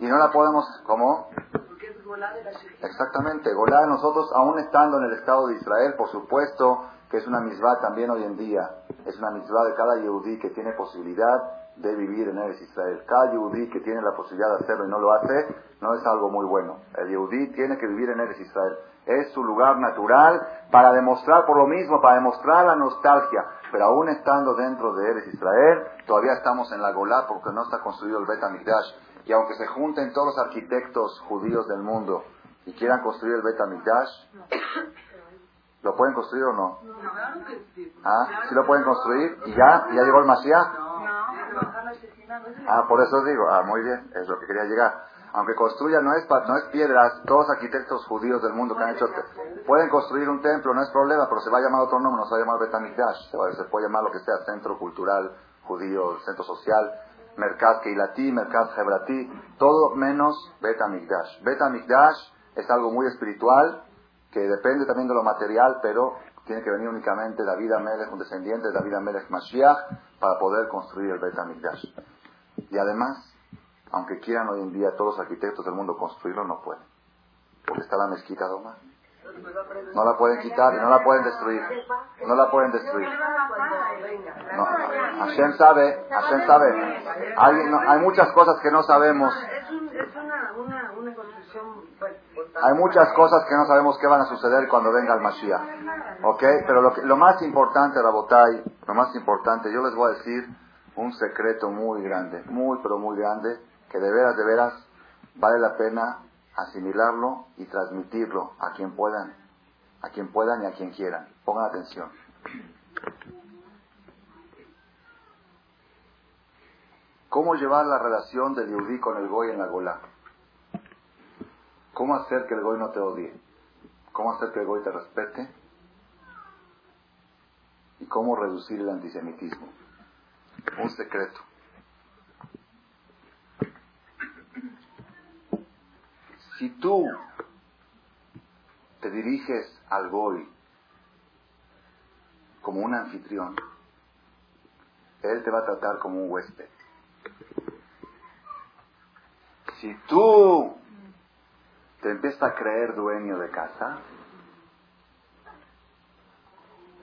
Y no la podemos, ¿cómo? Exactamente, Golá nosotros, aún estando en el Estado de Israel, por supuesto que es una misbah también hoy en día. Es una misbah de cada yehudí que tiene posibilidad de vivir en Eres Israel. Cada yudí que tiene la posibilidad de hacerlo y no lo hace, no es algo muy bueno. El yudí tiene que vivir en Eres Israel. Es su lugar natural para demostrar por lo mismo, para demostrar la nostalgia. Pero aún estando dentro de Eres Israel, todavía estamos en la Golá porque no está construido el Bet HaMikdash. Y aunque se junten todos los arquitectos judíos del mundo y quieran construir el Bet HaMikdash, ¿lo pueden construir o no? ¿Ah? ¿Sí lo pueden construir? ¿Y ya? ¿Y ya llegó el Mashiach? Ah, por eso digo, ah, muy bien, es lo que quería llegar. aunque construyan, no es, no es piedras, todos arquitectos judíos del mundo que han hecho, pueden construir un templo, no es problema, pero se va a llamar otro nombre, no se va a llamar Betamikdash, se, se puede llamar lo que sea, centro cultural judío, centro social, Merkaz Keilatí, Merkaz Hebrati, todo menos Betamikdash. Betamikdash es algo muy espiritual, que depende también de lo material, pero tiene que venir únicamente David Amelech, un descendiente de David Amelech Mashiach, para poder construir el Bet Y además, aunque quieran hoy en día todos los arquitectos del mundo construirlo, no pueden. Porque está la mezquita de No la pueden quitar y no la pueden destruir. No la pueden destruir. No, Hashem sabe, Hashem sabe. Hay, muchas cosas que no sabemos. Hay muchas cosas que no sabemos qué van a suceder cuando venga el Mashiach. ¿Ok? Pero lo, lo más importante, Rabotai, lo más importante, yo les voy a decir un secreto muy grande, muy, pero muy grande, que de veras, de veras, vale la pena asimilarlo y transmitirlo a quien puedan, a quien puedan y a quien quieran. Pongan atención. ¿Cómo llevar la relación del Yudí con el Goy en la Golá? ¿Cómo hacer que el Goy no te odie? ¿Cómo hacer que el Goy te respete? ¿Y cómo reducir el antisemitismo? Un secreto. Si tú te diriges al Goy como un anfitrión, él te va a tratar como un huésped. Si tú te empieza a creer dueño de casa,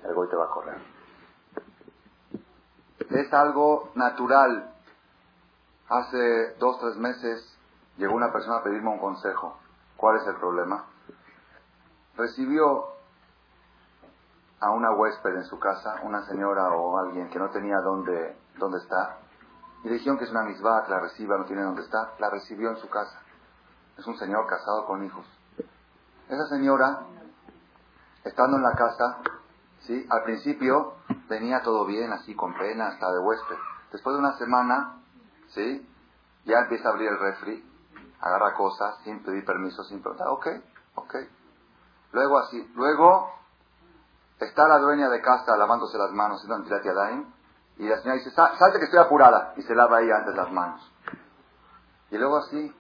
el goy te va a correr. Es algo natural. Hace dos, tres meses llegó una persona a pedirme un consejo. ¿Cuál es el problema? Recibió a una huésped en su casa, una señora o alguien que no tenía dónde, dónde estar, y le dijeron que es una misbah, que la reciba, no tiene dónde estar, la recibió en su casa. Es un señor casado con hijos. Esa señora, estando en la casa, ¿sí? al principio venía todo bien, así con pena, hasta de huésped. Después de una semana, ¿sí? ya empieza a abrir el refri, agarra cosas sin pedir permiso, sin preguntar, ok, ok. Luego así, luego está la dueña de casa lavándose las manos, y la señora dice, salte que estoy apurada, y se lava ahí antes las manos. Y luego así,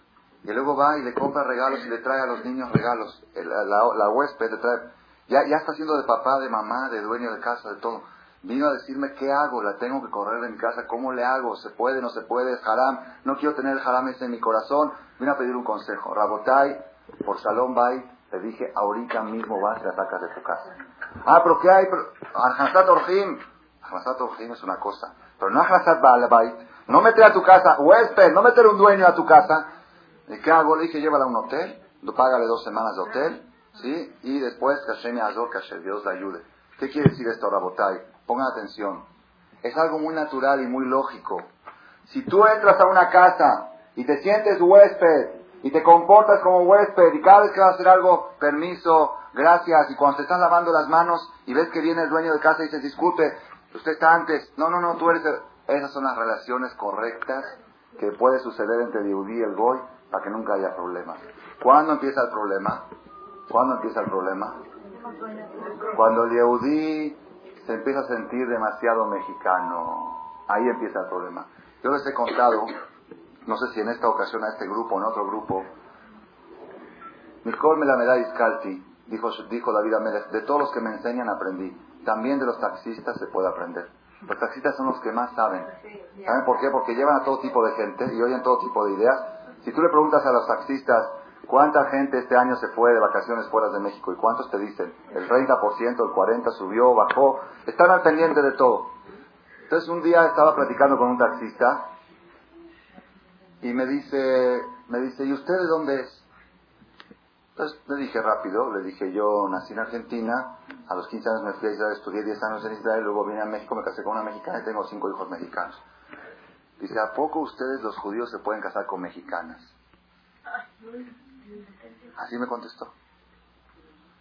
y luego va y le compra regalos y le trae a los niños regalos. la, huésped le trae. Ya, ya está siendo de papá, de mamá, de dueño de casa, de todo. Vino a decirme qué hago, la tengo que correr de mi casa, cómo le hago, se puede, no se puede, es haram, no quiero tener el haram ese en mi corazón. Vino a pedir un consejo. Rabotai, por Salón Bay, le dije, ahorita mismo vas y la de tu casa. Ah, pero ¿qué hay? Arhansat Orjim. Arhansat Orjim es una cosa. Pero no Arhansat Baalabait. No meter a tu casa, huésped, no meter un dueño a tu casa. ¿Y qué hago? Le dije, llévala a un hotel, págale dos semanas de hotel, ¿sí? Y después, Hashem que Dios le ayude. ¿Qué quiere decir esto, Rabotai? Pongan atención. Es algo muy natural y muy lógico. Si tú entras a una casa y te sientes huésped y te comportas como huésped y cada vez que vas a hacer algo, permiso, gracias, y cuando te están lavando las manos y ves que viene el dueño de casa y dices, disculpe, usted está antes, no, no, no, tú eres... Esas son las relaciones correctas que puede suceder entre el y el Goy para que nunca haya problemas. ¿Cuándo empieza el problema? ¿Cuándo empieza el problema? Cuando el Yehudí se empieza a sentir demasiado mexicano. Ahí empieza el problema. Yo les he contado, no sé si en esta ocasión a este grupo o en otro grupo, Mikol Melameda Iskalti, dijo, dijo David Amélez, de todos los que me enseñan aprendí. También de los taxistas se puede aprender. Los taxistas son los que más saben. ¿Saben por qué? Porque llevan a todo tipo de gente y oyen todo tipo de ideas si tú le preguntas a los taxistas cuánta gente este año se fue de vacaciones fuera de México y cuántos te dicen, el 30%, el 40% subió, bajó, están al pendiente de todo. Entonces un día estaba platicando con un taxista y me dice, me dice, ¿y usted de dónde es? Entonces le dije rápido, le dije, yo nací en Argentina, a los 15 años me fui a Israel, estudié 10 años en Israel, luego vine a México, me casé con una mexicana y tengo cinco hijos mexicanos. Dice, ¿a poco ustedes los judíos se pueden casar con mexicanas? Así me contestó.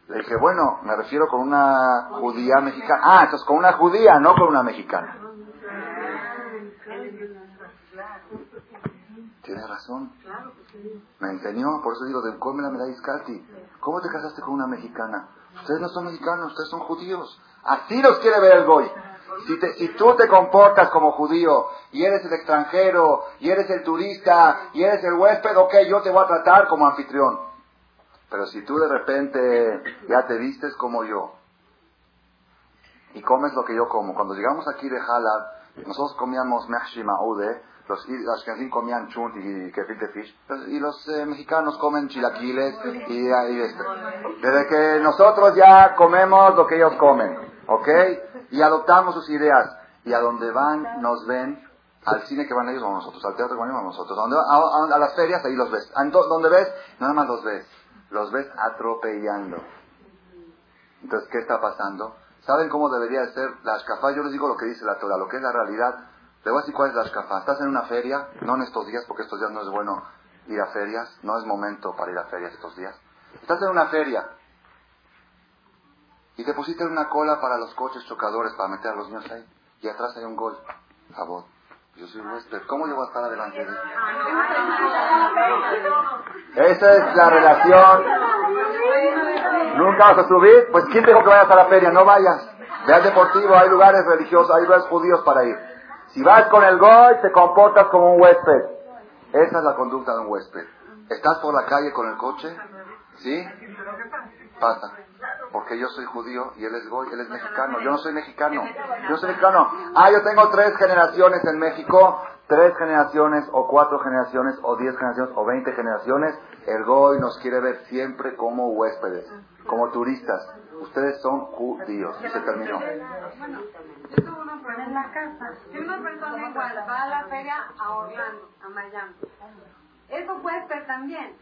Le dije, bueno, me refiero con una judía mexicana. Ah, entonces con una judía, no con una mexicana. tiene razón. Me enseñó, por eso digo, de come la ¿Cómo te casaste con una mexicana? Ustedes no son mexicanos, ustedes son judíos. Así los quiere ver el Goy. Si, si, tú te comportas como judío y eres el extranjero y eres el turista y eres el huésped, ok, yo te voy a tratar como anfitrión. Pero si tú de repente ya te vistes como yo y comes lo que yo como, cuando llegamos aquí de Halab, nosotros comíamos mehshi ma'ude, los ashkenazim comían chunt y kefir fish, y los eh, mexicanos comen chilaquiles y, y este. Desde que nosotros ya comemos lo que ellos comen, ¿ok? Y adoptamos sus ideas. Y a donde van, nos ven, al cine que van ellos vamos nosotros, al teatro que van ellos vamos nosotros, a, a, las ferias ahí los ves. ¿Dónde ves? Nada más los ves. Los ves atropellando. Entonces, ¿qué está pasando? ¿Saben cómo debería ser la ashkafá? Yo les digo lo que dice la Torah, lo que es la realidad. Le voy a decir cuál es la ashkafá. Estás en una feria, no en estos días, porque estos días no es bueno ir a ferias, no es momento para ir a ferias estos días. Estás en una feria y en una cola para los coches chocadores para meter a los niños ahí. Y atrás hay un gol. Favor. Yo soy huésped. ¿Cómo yo voy a estar adelante de Esa es la relación. ¿Nunca vas a subir? Pues ¿quién dijo que vayas a la feria? No vayas. Ve al deportivo, hay lugares religiosos, hay lugares judíos para ir. Si vas con el gol, te comportas como un huésped. Esa es la conducta de un huésped. ¿Estás por la calle con el coche? ¿Sí? Pasa porque yo soy judío y él es goy, él es mexicano. Yo no soy mexicano. Yo soy mexicano. Ah, yo tengo tres generaciones en México, tres generaciones o cuatro generaciones o diez generaciones o veinte generaciones. El goy nos quiere ver siempre como huéspedes, como turistas. Ustedes son judíos. Y se terminó. En la casa. Si una persona igual va a la feria a Orlando, a Miami, es un huésped también.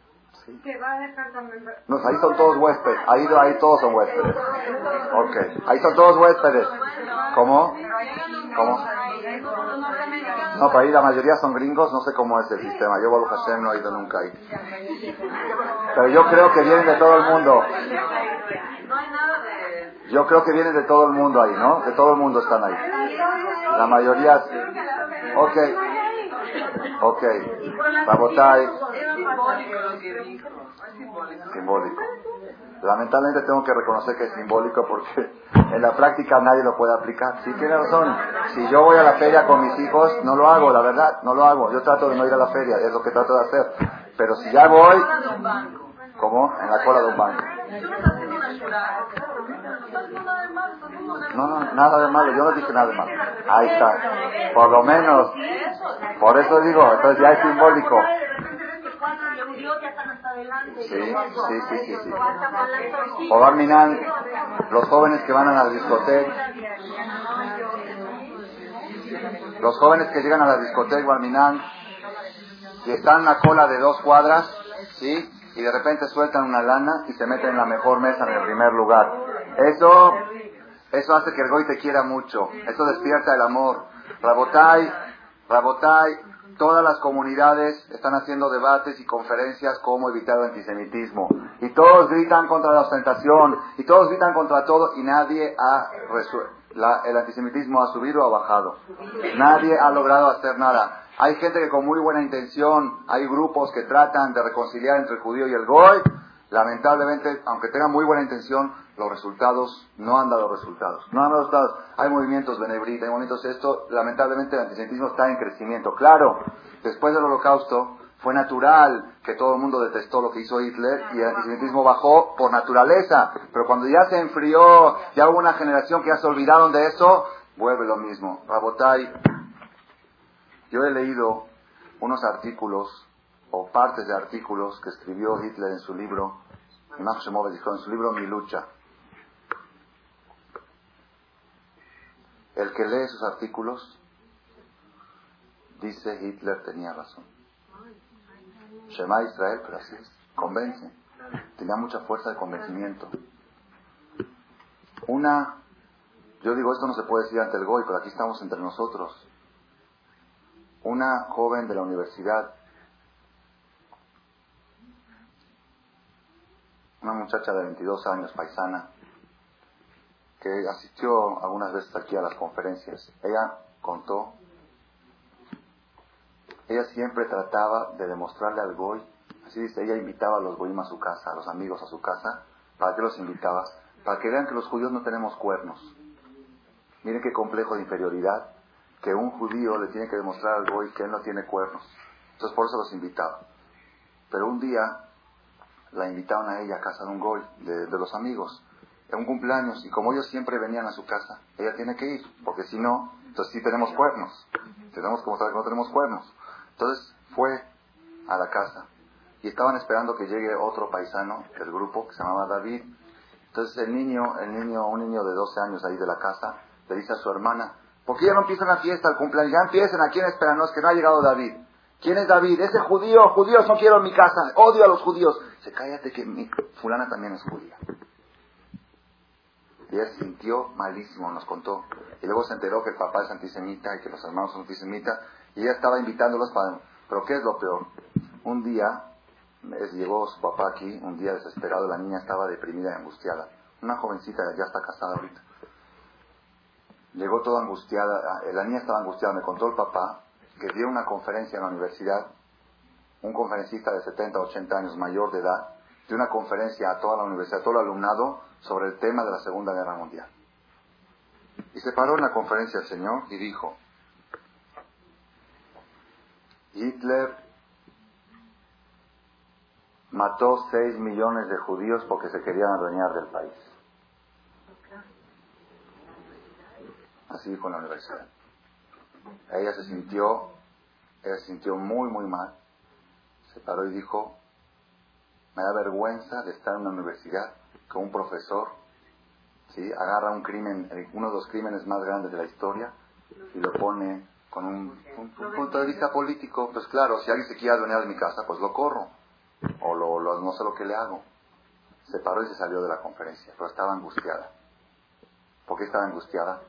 No, ahí son todos huéspedes. Ahí, ahí todos son huéspedes. Ok. Ahí son todos huéspedes. ¿Cómo? ¿Cómo? No, para ahí la mayoría son gringos. No sé cómo es el sistema. Yo, Baruch Hashem, no he ido nunca ahí. Pero yo creo que vienen de todo el mundo. Yo creo que vienen de todo el mundo ahí, ¿no? De todo el mundo están ahí. La mayoría... Ok. Ok. Rabotai. Simbólico. Lamentablemente tengo que reconocer que es simbólico porque *laughs* en la práctica nadie lo puede aplicar. Sí tiene razón. Si yo voy a la feria con mis hijos, no lo hago, la verdad, no lo hago. Yo trato de no ir a la feria, es lo que trato de hacer. Pero si ya voy, ¿cómo? En la cola de un banco. No, no, nada de malo, yo no dije nada de malo. Ahí está. Por lo menos, por eso digo, entonces ya es simbólico. Sí, sí, sí, sí. O Barminan, los jóvenes que van a la discoteca. Los jóvenes que llegan a la discoteca Barminan y están en la cola de dos cuadras, ¿sí? Y de repente sueltan una lana y se meten en la mejor mesa en el primer lugar. Eso, eso hace que el goy te quiera mucho. Eso despierta el amor. Rabotai, Rabotai, todas las comunidades están haciendo debates y conferencias cómo evitar el antisemitismo. Y todos gritan contra la ostentación, y todos gritan contra todo, y nadie ha resuelto. el antisemitismo ha subido o ha bajado. Nadie ha logrado hacer nada. Hay gente que con muy buena intención, hay grupos que tratan de reconciliar entre el judío y el goy. Lamentablemente, aunque tengan muy buena intención, los resultados no han dado resultados. No han dado resultados. Hay movimientos Benebrit, hay movimientos esto. Lamentablemente el antisemitismo está en crecimiento. Claro, después del holocausto fue natural que todo el mundo detestó lo que hizo Hitler y el antisemitismo bajó por naturaleza. Pero cuando ya se enfrió, ya hubo una generación que ya se olvidaron de eso, vuelve lo mismo. Rabotai, yo he leído unos artículos o partes de artículos que escribió Hitler en su libro, en su libro Mi lucha. El que lee esos artículos dice Hitler tenía razón. Shema Israel, pero así convence. Tenía mucha fuerza de convencimiento. Una, yo digo, esto no se puede decir ante el Goy, pero aquí estamos entre nosotros. Una joven de la universidad, una muchacha de 22 años, paisana, que asistió algunas veces aquí a las conferencias. Ella contó ella siempre trataba de demostrarle al Goy, así dice, ella invitaba a los Goyim a su casa, a los amigos a su casa. ¿Para qué los invitaba? Para que vean que los judíos no tenemos cuernos. Miren qué complejo de inferioridad que un judío le tiene que demostrar al Goy que él no tiene cuernos. Entonces por eso los invitaba. Pero un día la invitaron a ella a casa de un Goy, de, de los amigos, en un cumpleaños, y como ellos siempre venían a su casa, ella tiene que ir, porque si no, entonces sí tenemos cuernos. Tenemos como saber que no tenemos cuernos. Entonces fue a la casa y estaban esperando que llegue otro paisano del grupo que se llamaba David. Entonces el niño, el niño, un niño de 12 años ahí de la casa, le dice a su hermana, ¿por qué ya no empiezan la fiesta, el cumpleaños? Ya empiecen, ¿a quién esperan? No, es que no ha llegado David. ¿Quién es David? Ese judío, judíos no quiero en mi casa, odio a los judíos. Se cállate que fulana también es judía. Y ella se sintió malísimo, nos contó. Y luego se enteró que el papá es antisemita y que los hermanos son antisemitas. Y ella estaba invitándolos para... Pero ¿qué es lo peor? Un día, llegó su papá aquí, un día desesperado, la niña estaba deprimida y angustiada. Una jovencita, ya está casada ahorita. Llegó toda angustiada, la niña estaba angustiada, me contó el papá que dio una conferencia en la universidad, un conferencista de 70, 80 años mayor de edad, dio una conferencia a toda la universidad, a todo el alumnado, sobre el tema de la Segunda Guerra Mundial. Y se paró en la conferencia el señor y dijo, Hitler mató 6 millones de judíos porque se querían adueñar del país. Así dijo en la universidad. Ella se sintió, ella se sintió muy, muy mal. Se paró y dijo, me da vergüenza de estar en una universidad que un profesor ¿sí? agarra un crimen, uno de los crímenes más grandes de la historia y lo pone con un, punto de vista político. Pues claro, si alguien se quiere adueñar de mi casa, pues lo corro. O lo, no sé lo que le hago. Se paró y se salió de la conferencia, pero estaba angustiada. ¿Por qué estaba angustiada?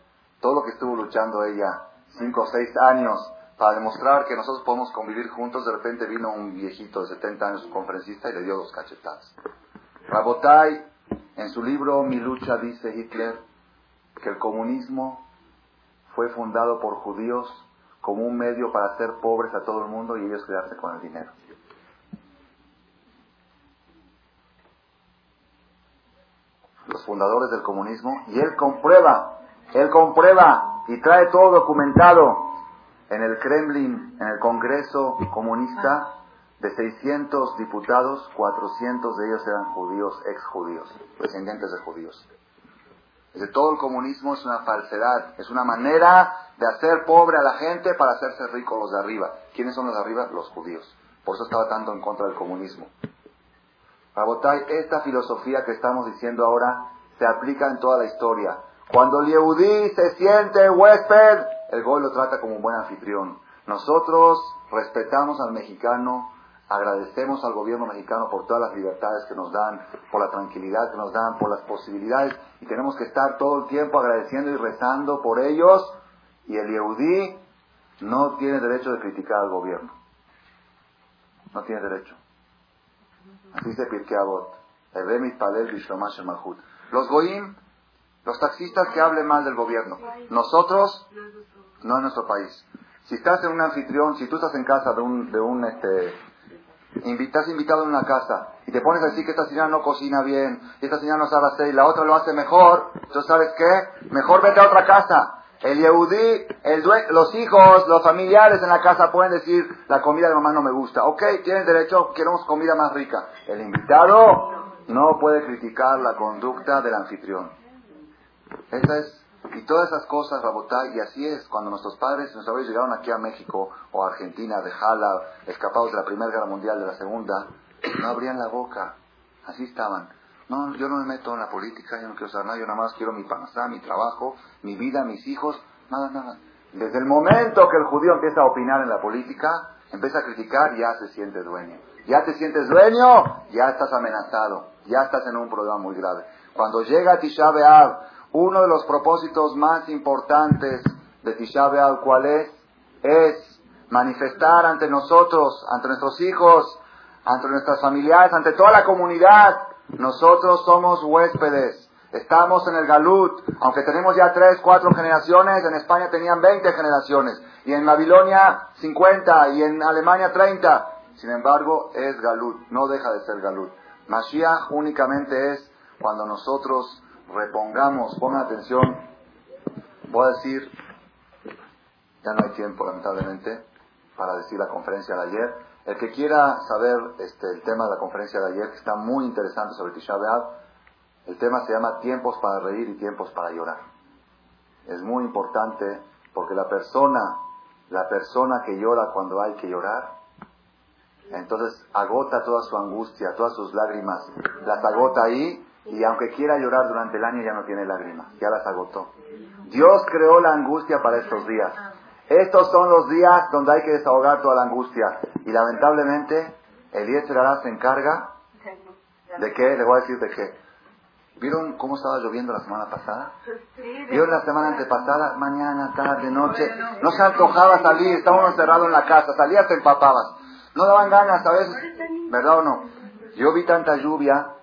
Todo lo que estuvo luchando ella cinco o seis años para demostrar que nosotros podemos convivir juntos, de repente vino un viejito de 70 años, un conferencista, y le dio dos cachetadas. Rabotai, en su libro Mi lucha, dice Hitler que el comunismo fue fundado por judíos como un medio para hacer pobres a todo el mundo y ellos quedarse con el dinero. Los fundadores del comunismo, y él comprueba, él comprueba y trae todo documentado en el Kremlin, en el Congreso comunista, de 600 diputados, 400 de ellos eran judíos, ex judíos, descendientes de judíos. Todo el comunismo es una falsedad, es una manera de hacer pobre a la gente para hacerse ricos los de arriba. ¿Quiénes son los de arriba? Los judíos. Por eso estaba tanto en contra del comunismo. Rabotay, esta filosofía que estamos diciendo ahora se aplica en toda la historia. Cuando el Yehudí se siente huésped, el gol lo trata como un buen anfitrión. Nosotros respetamos al mexicano, agradecemos al gobierno mexicano por todas las libertades que nos dan, por la tranquilidad que nos dan, por las posibilidades, y tenemos que estar todo el tiempo agradeciendo y rezando por ellos, y el Yehudí no tiene derecho de criticar al gobierno. No tiene derecho. Así dice Pirkei. Los goyim los taxistas que hablen mal del gobierno. Nosotros, no en nuestro país. Si estás en un anfitrión, si tú estás en casa de un, de un este, estás invitado en una casa y te pones a decir que esta señora no cocina bien, y esta señora no sabe hacer y la otra lo hace mejor, entonces ¿sabes qué? Mejor vete a otra casa. El Yehudí, el los hijos, los familiares en la casa pueden decir, la comida de mamá no me gusta. Ok, tienen derecho, queremos comida más rica. El invitado no puede criticar la conducta del anfitrión. Esa es, y todas esas cosas, Rabotá, y así es, cuando nuestros padres nuestros abuelos llegaron aquí a México o a Argentina, de Jala, escapados de la Primera Guerra Mundial, de la Segunda, no abrían la boca, así estaban. No, yo no me meto en la política, yo no quiero saber nada, yo nada más quiero mi panzá, mi trabajo, mi vida, mis hijos, nada, nada. Desde el momento que el judío empieza a opinar en la política, empieza a criticar, ya se siente dueño. Ya te sientes dueño, ya estás amenazado, ya estás en un problema muy grave. Cuando llega Tisha B'Av, uno de los propósitos más importantes de Tisha B'Av, ¿cuál es? Es manifestar ante nosotros, ante nuestros hijos, ante nuestras familiares, ante toda la comunidad, nosotros somos huéspedes. Estamos en el Galut, aunque tenemos ya tres, cuatro generaciones, en España tenían 20 generaciones, y en Babilonia 50, y en Alemania 30. Sin embargo, es Galut, no deja de ser Galut. Mashiach únicamente es cuando nosotros repongamos, pongan atención, voy a decir, ya no hay tiempo lamentablemente para decir la conferencia de ayer. El que quiera saber este, el tema de la conferencia de ayer, que está muy interesante sobre Tisha B'Av, el tema se llama tiempos para reír y tiempos para llorar. Es muy importante porque la persona, la persona que llora cuando hay que llorar, entonces agota toda su angustia, todas sus lágrimas, las agota ahí y aunque quiera llorar durante el año ya no tiene lágrimas, ya las agotó. Dios creó la angustia para estos días. Estos son los días donde hay que desahogar toda la angustia. Y lamentablemente, Eliezer Ará se encarga de qué, le voy a decir de qué. ¿Vieron cómo estaba lloviendo la semana pasada? ¿Vieron la semana antepasada? Mañana, tarde, noche. No se antojaba salir, estábamos encerrados en la casa, salías te empapabas. No daban ganas veces, ¿verdad o no? Yo vi tanta lluvia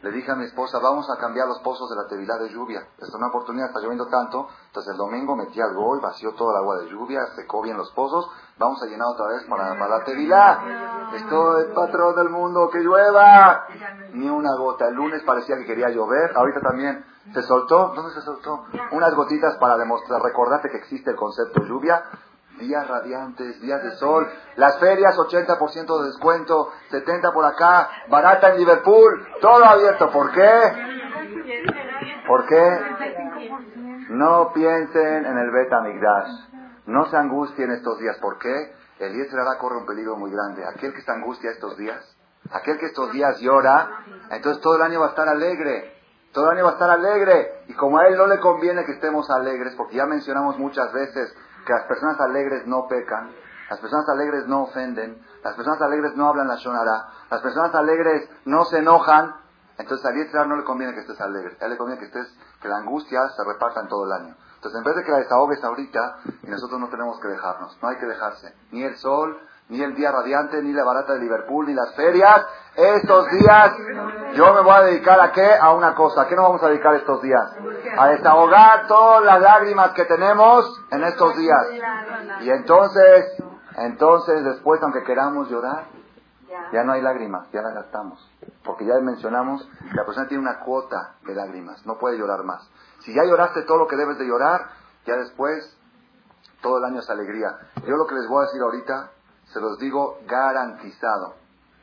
le dije a mi esposa, vamos a cambiar los pozos de la tevilá de lluvia. Es una oportunidad, está lloviendo tanto. Entonces el domingo metí al y vació todo el agua de lluvia, secó bien los pozos. Vamos a llenar otra vez para, la tevilá. Esto es patrón del mundo, que llueva. Ni una gota. El lunes parecía que quería llover. Ahorita también se soltó. ¿Dónde se soltó? Unas gotitas para demostrar, recordarte que existe el concepto lluvia días radiantes, días de sol, las ferias 80% de descuento, 70 por acá, barata en Liverpool, todo abierto. ¿Por qué? ¿Por qué? No piensen en el Beta. No se angustien estos días. ¿Por qué? El Yetzirah corre un peligro muy grande. Aquel que se angustia estos días, aquel que estos días llora, entonces todo el año va a estar alegre. Todo el año va a estar alegre. Y como a él no le conviene que estemos alegres, porque ya mencionamos muchas veces que las personas alegres no pecan, las personas alegres no ofenden, las personas alegres no hablan la shonara, las personas alegres no se enojan, entonces a Yetzirah no le conviene que estés alegre, a él le conviene que estés, que la angustia se reparta en todo el año. Entonces en vez de que la desahogues ahorita, y nosotros no tenemos que dejarnos, no hay que dejarse, ni el sol, ni el día radiante, ni la barata de Liverpool, ni las ferias. Estos días yo me voy a dedicar a qué? A una cosa. ¿A qué nos vamos a dedicar estos días? A desahogar todas las lágrimas que tenemos en estos días. Y entonces, entonces después, aunque queramos llorar, ya no hay lágrimas, ya las gastamos. Porque ya mencionamos que la persona tiene una cuota de lágrimas, no puede llorar más. Si ya lloraste todo lo que debes de llorar, ya después todo el año es alegría. Yo lo que les voy a decir ahorita se los digo garantizado,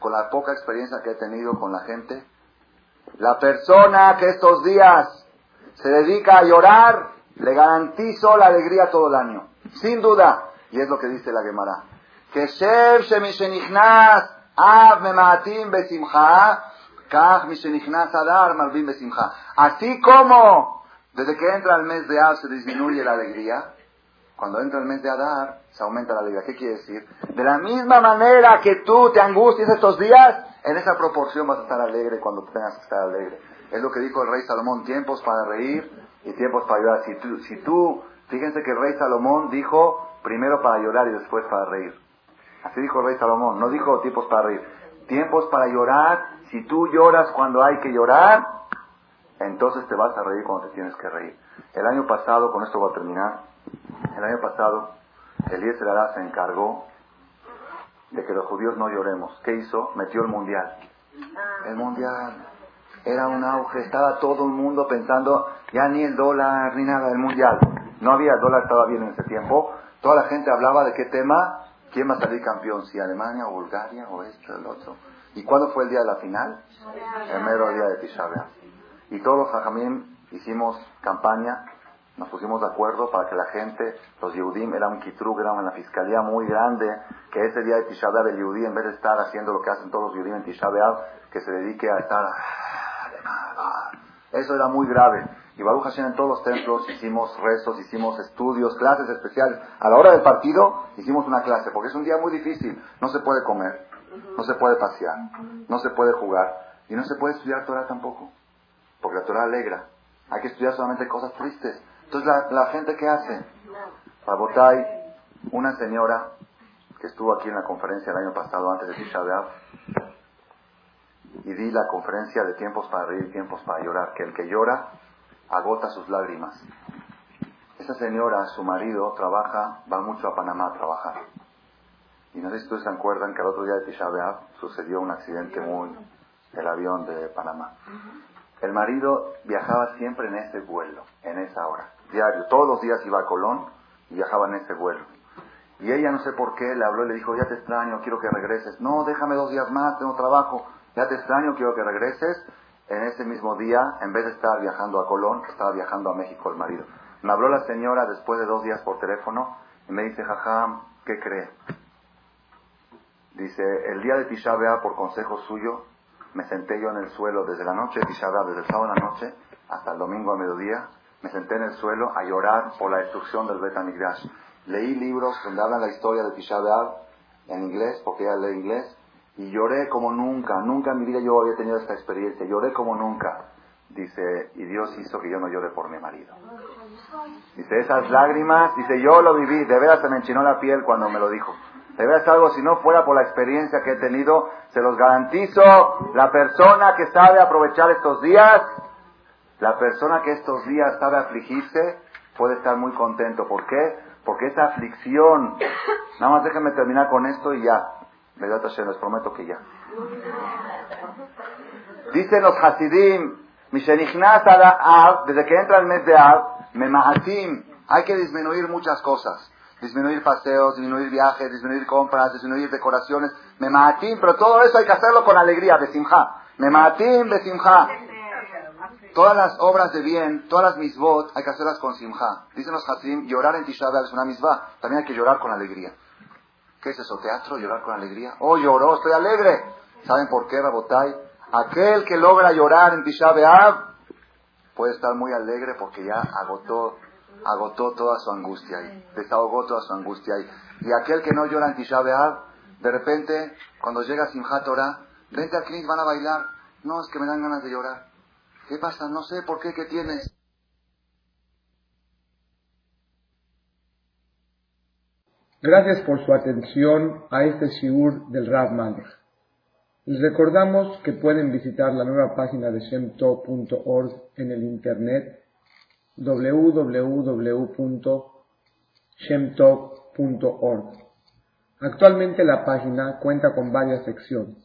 con la poca experiencia que he tenido con la gente, la persona que estos días se dedica a llorar, le garantizo la alegría todo el año, sin duda. Y es lo que dice la Gemara. Que Así como desde que entra el mes de Av se disminuye la alegría, cuando entra el mes de Adar, se aumenta la alegría. ¿Qué quiere decir? De la misma manera que tú te angustias estos días, en esa proporción vas a estar alegre cuando tengas que estar alegre. Es lo que dijo el rey Salomón, tiempos para reír y tiempos para llorar. Si tú, si tú, fíjense que el rey Salomón dijo primero para llorar y después para reír. Así dijo el rey Salomón, no dijo tiempos para reír. Tiempos para llorar, si tú lloras cuando hay que llorar, entonces te vas a reír cuando te tienes que reír. El año pasado, con esto voy a terminar, el año pasado, Eliezer Ará se encargó de que los judíos no lloremos. ¿Qué hizo? Metió el mundial. Ah. El mundial. Era un auge, estaba todo el mundo pensando, ya ni el dólar ni nada, el mundial. No había dólar, estaba bien en ese tiempo. Toda la gente hablaba de qué tema, quién va a salir campeón, si Alemania o Bulgaria o esto o el otro. ¿Y cuándo fue el día de la final? El mero día de Tisha Y todos los jajamín hicimos campaña nos pusimos de acuerdo para que la gente, los Yehudim, era un kitrug, era una fiscalía muy grande, que ese día de Tisha el Yehudí, en vez de estar haciendo lo que hacen todos los Yehudim en Tisha que se dedique a estar... Eso era muy grave. Y Baruch Hashem en todos los templos hicimos rezos, hicimos estudios, clases especiales. A la hora del partido hicimos una clase, porque es un día muy difícil. No se puede comer, no se puede pasear, no se puede jugar y no se puede estudiar Torah tampoco, porque la Torah alegra. Hay que estudiar solamente cosas tristes. Entonces, la, gente que hace, Rabotay, una señora que estuvo aquí en la conferencia el año pasado, antes de Tisha y di la conferencia de tiempos para reír, tiempos para llorar, que el que llora agota sus lágrimas. Esa señora, su marido, trabaja, va mucho a Panamá a trabajar. Y no sé si ustedes se acuerdan que el otro día de Tisha sucedió un accidente muy... el avión de Panamá. El marido viajaba siempre en ese vuelo, en esa hora, diario. Todos los días iba a Colón y viajaba en ese vuelo. Y ella no sé por qué le habló y le dijo, ya te extraño, quiero que regreses. No, déjame dos días más, tengo trabajo. Ya te extraño, quiero que regreses. En ese mismo día, en vez de estar viajando a Colón, estaba viajando a México el marido. Me habló la señora después de dos días por teléfono y me dice, jajam, ¿qué cree? Dice, el día de Tisha por consejo suyo, me senté yo en el suelo desde la noche de desde el sábado a la noche hasta el domingo a mediodía, me senté en el suelo a llorar por la destrucción del Bet Leí libros donde hablan la historia de Tisha en inglés, porque ella lee inglés, y lloré como nunca, nunca en mi vida yo había tenido esta experiencia, lloré como nunca. Dice, y Dios hizo que yo no llore por mi marido. Dice, esas lágrimas, dice, yo lo viví, de veras se me enchinó la piel cuando me lo dijo. De veras algo, si no fuera por la experiencia que he tenido, se los garantizo, la persona que sabe aprovechar estos días, la persona que estos días sabe afligirse, puede estar muy contento. ¿Por qué? Porque esa aflicción, nada más déjenme terminar con esto y ya. les prometo que ya. Dicen los Hasidim, desde que entra el mes de Av, Memahatim, hay que disminuir muchas cosas. Disminuir paseos, disminuir viajes, disminuir compras, disminuir decoraciones. Memahatim, pero todo eso hay que hacerlo con alegría, de simja. Memahatim, de simja. Todas las obras de bien, todas las misbot, hay que hacerlas con simja. Dicen los Hatim, llorar en Tisha es una misbah. También hay que llorar con alegría. ¿Qué es eso? ¿Teatro? ¿Llorar con alegría? Oh, lloró, estoy alegre. ¿Saben por qué, Rabotai? Aquel que logra llorar en Tisha puede estar muy alegre porque ya agotó, agotó toda su angustia ahí, desahogó toda su angustia ahí. Y aquel que no llora en Tisha de repente, cuando llega Simchat Torah, vente al clic, van a bailar. No, es que me dan ganas de llorar. ¿Qué pasa? No sé por qué, ¿qué tienes? Gracias por su atención a este shiur del Rav Malek. Les recordamos que pueden visitar la nueva página de shemtov.org en el internet www.shemtov.org. Actualmente la página cuenta con varias secciones.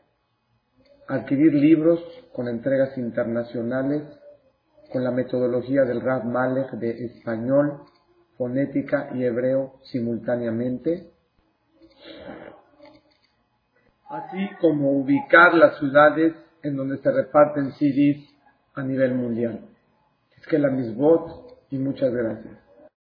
adquirir libros con entregas internacionales con la metodología del Rav Malek de español, fonética y hebreo simultáneamente, así como ubicar las ciudades en donde se reparten CDs a nivel mundial. Es que la misbot y muchas gracias.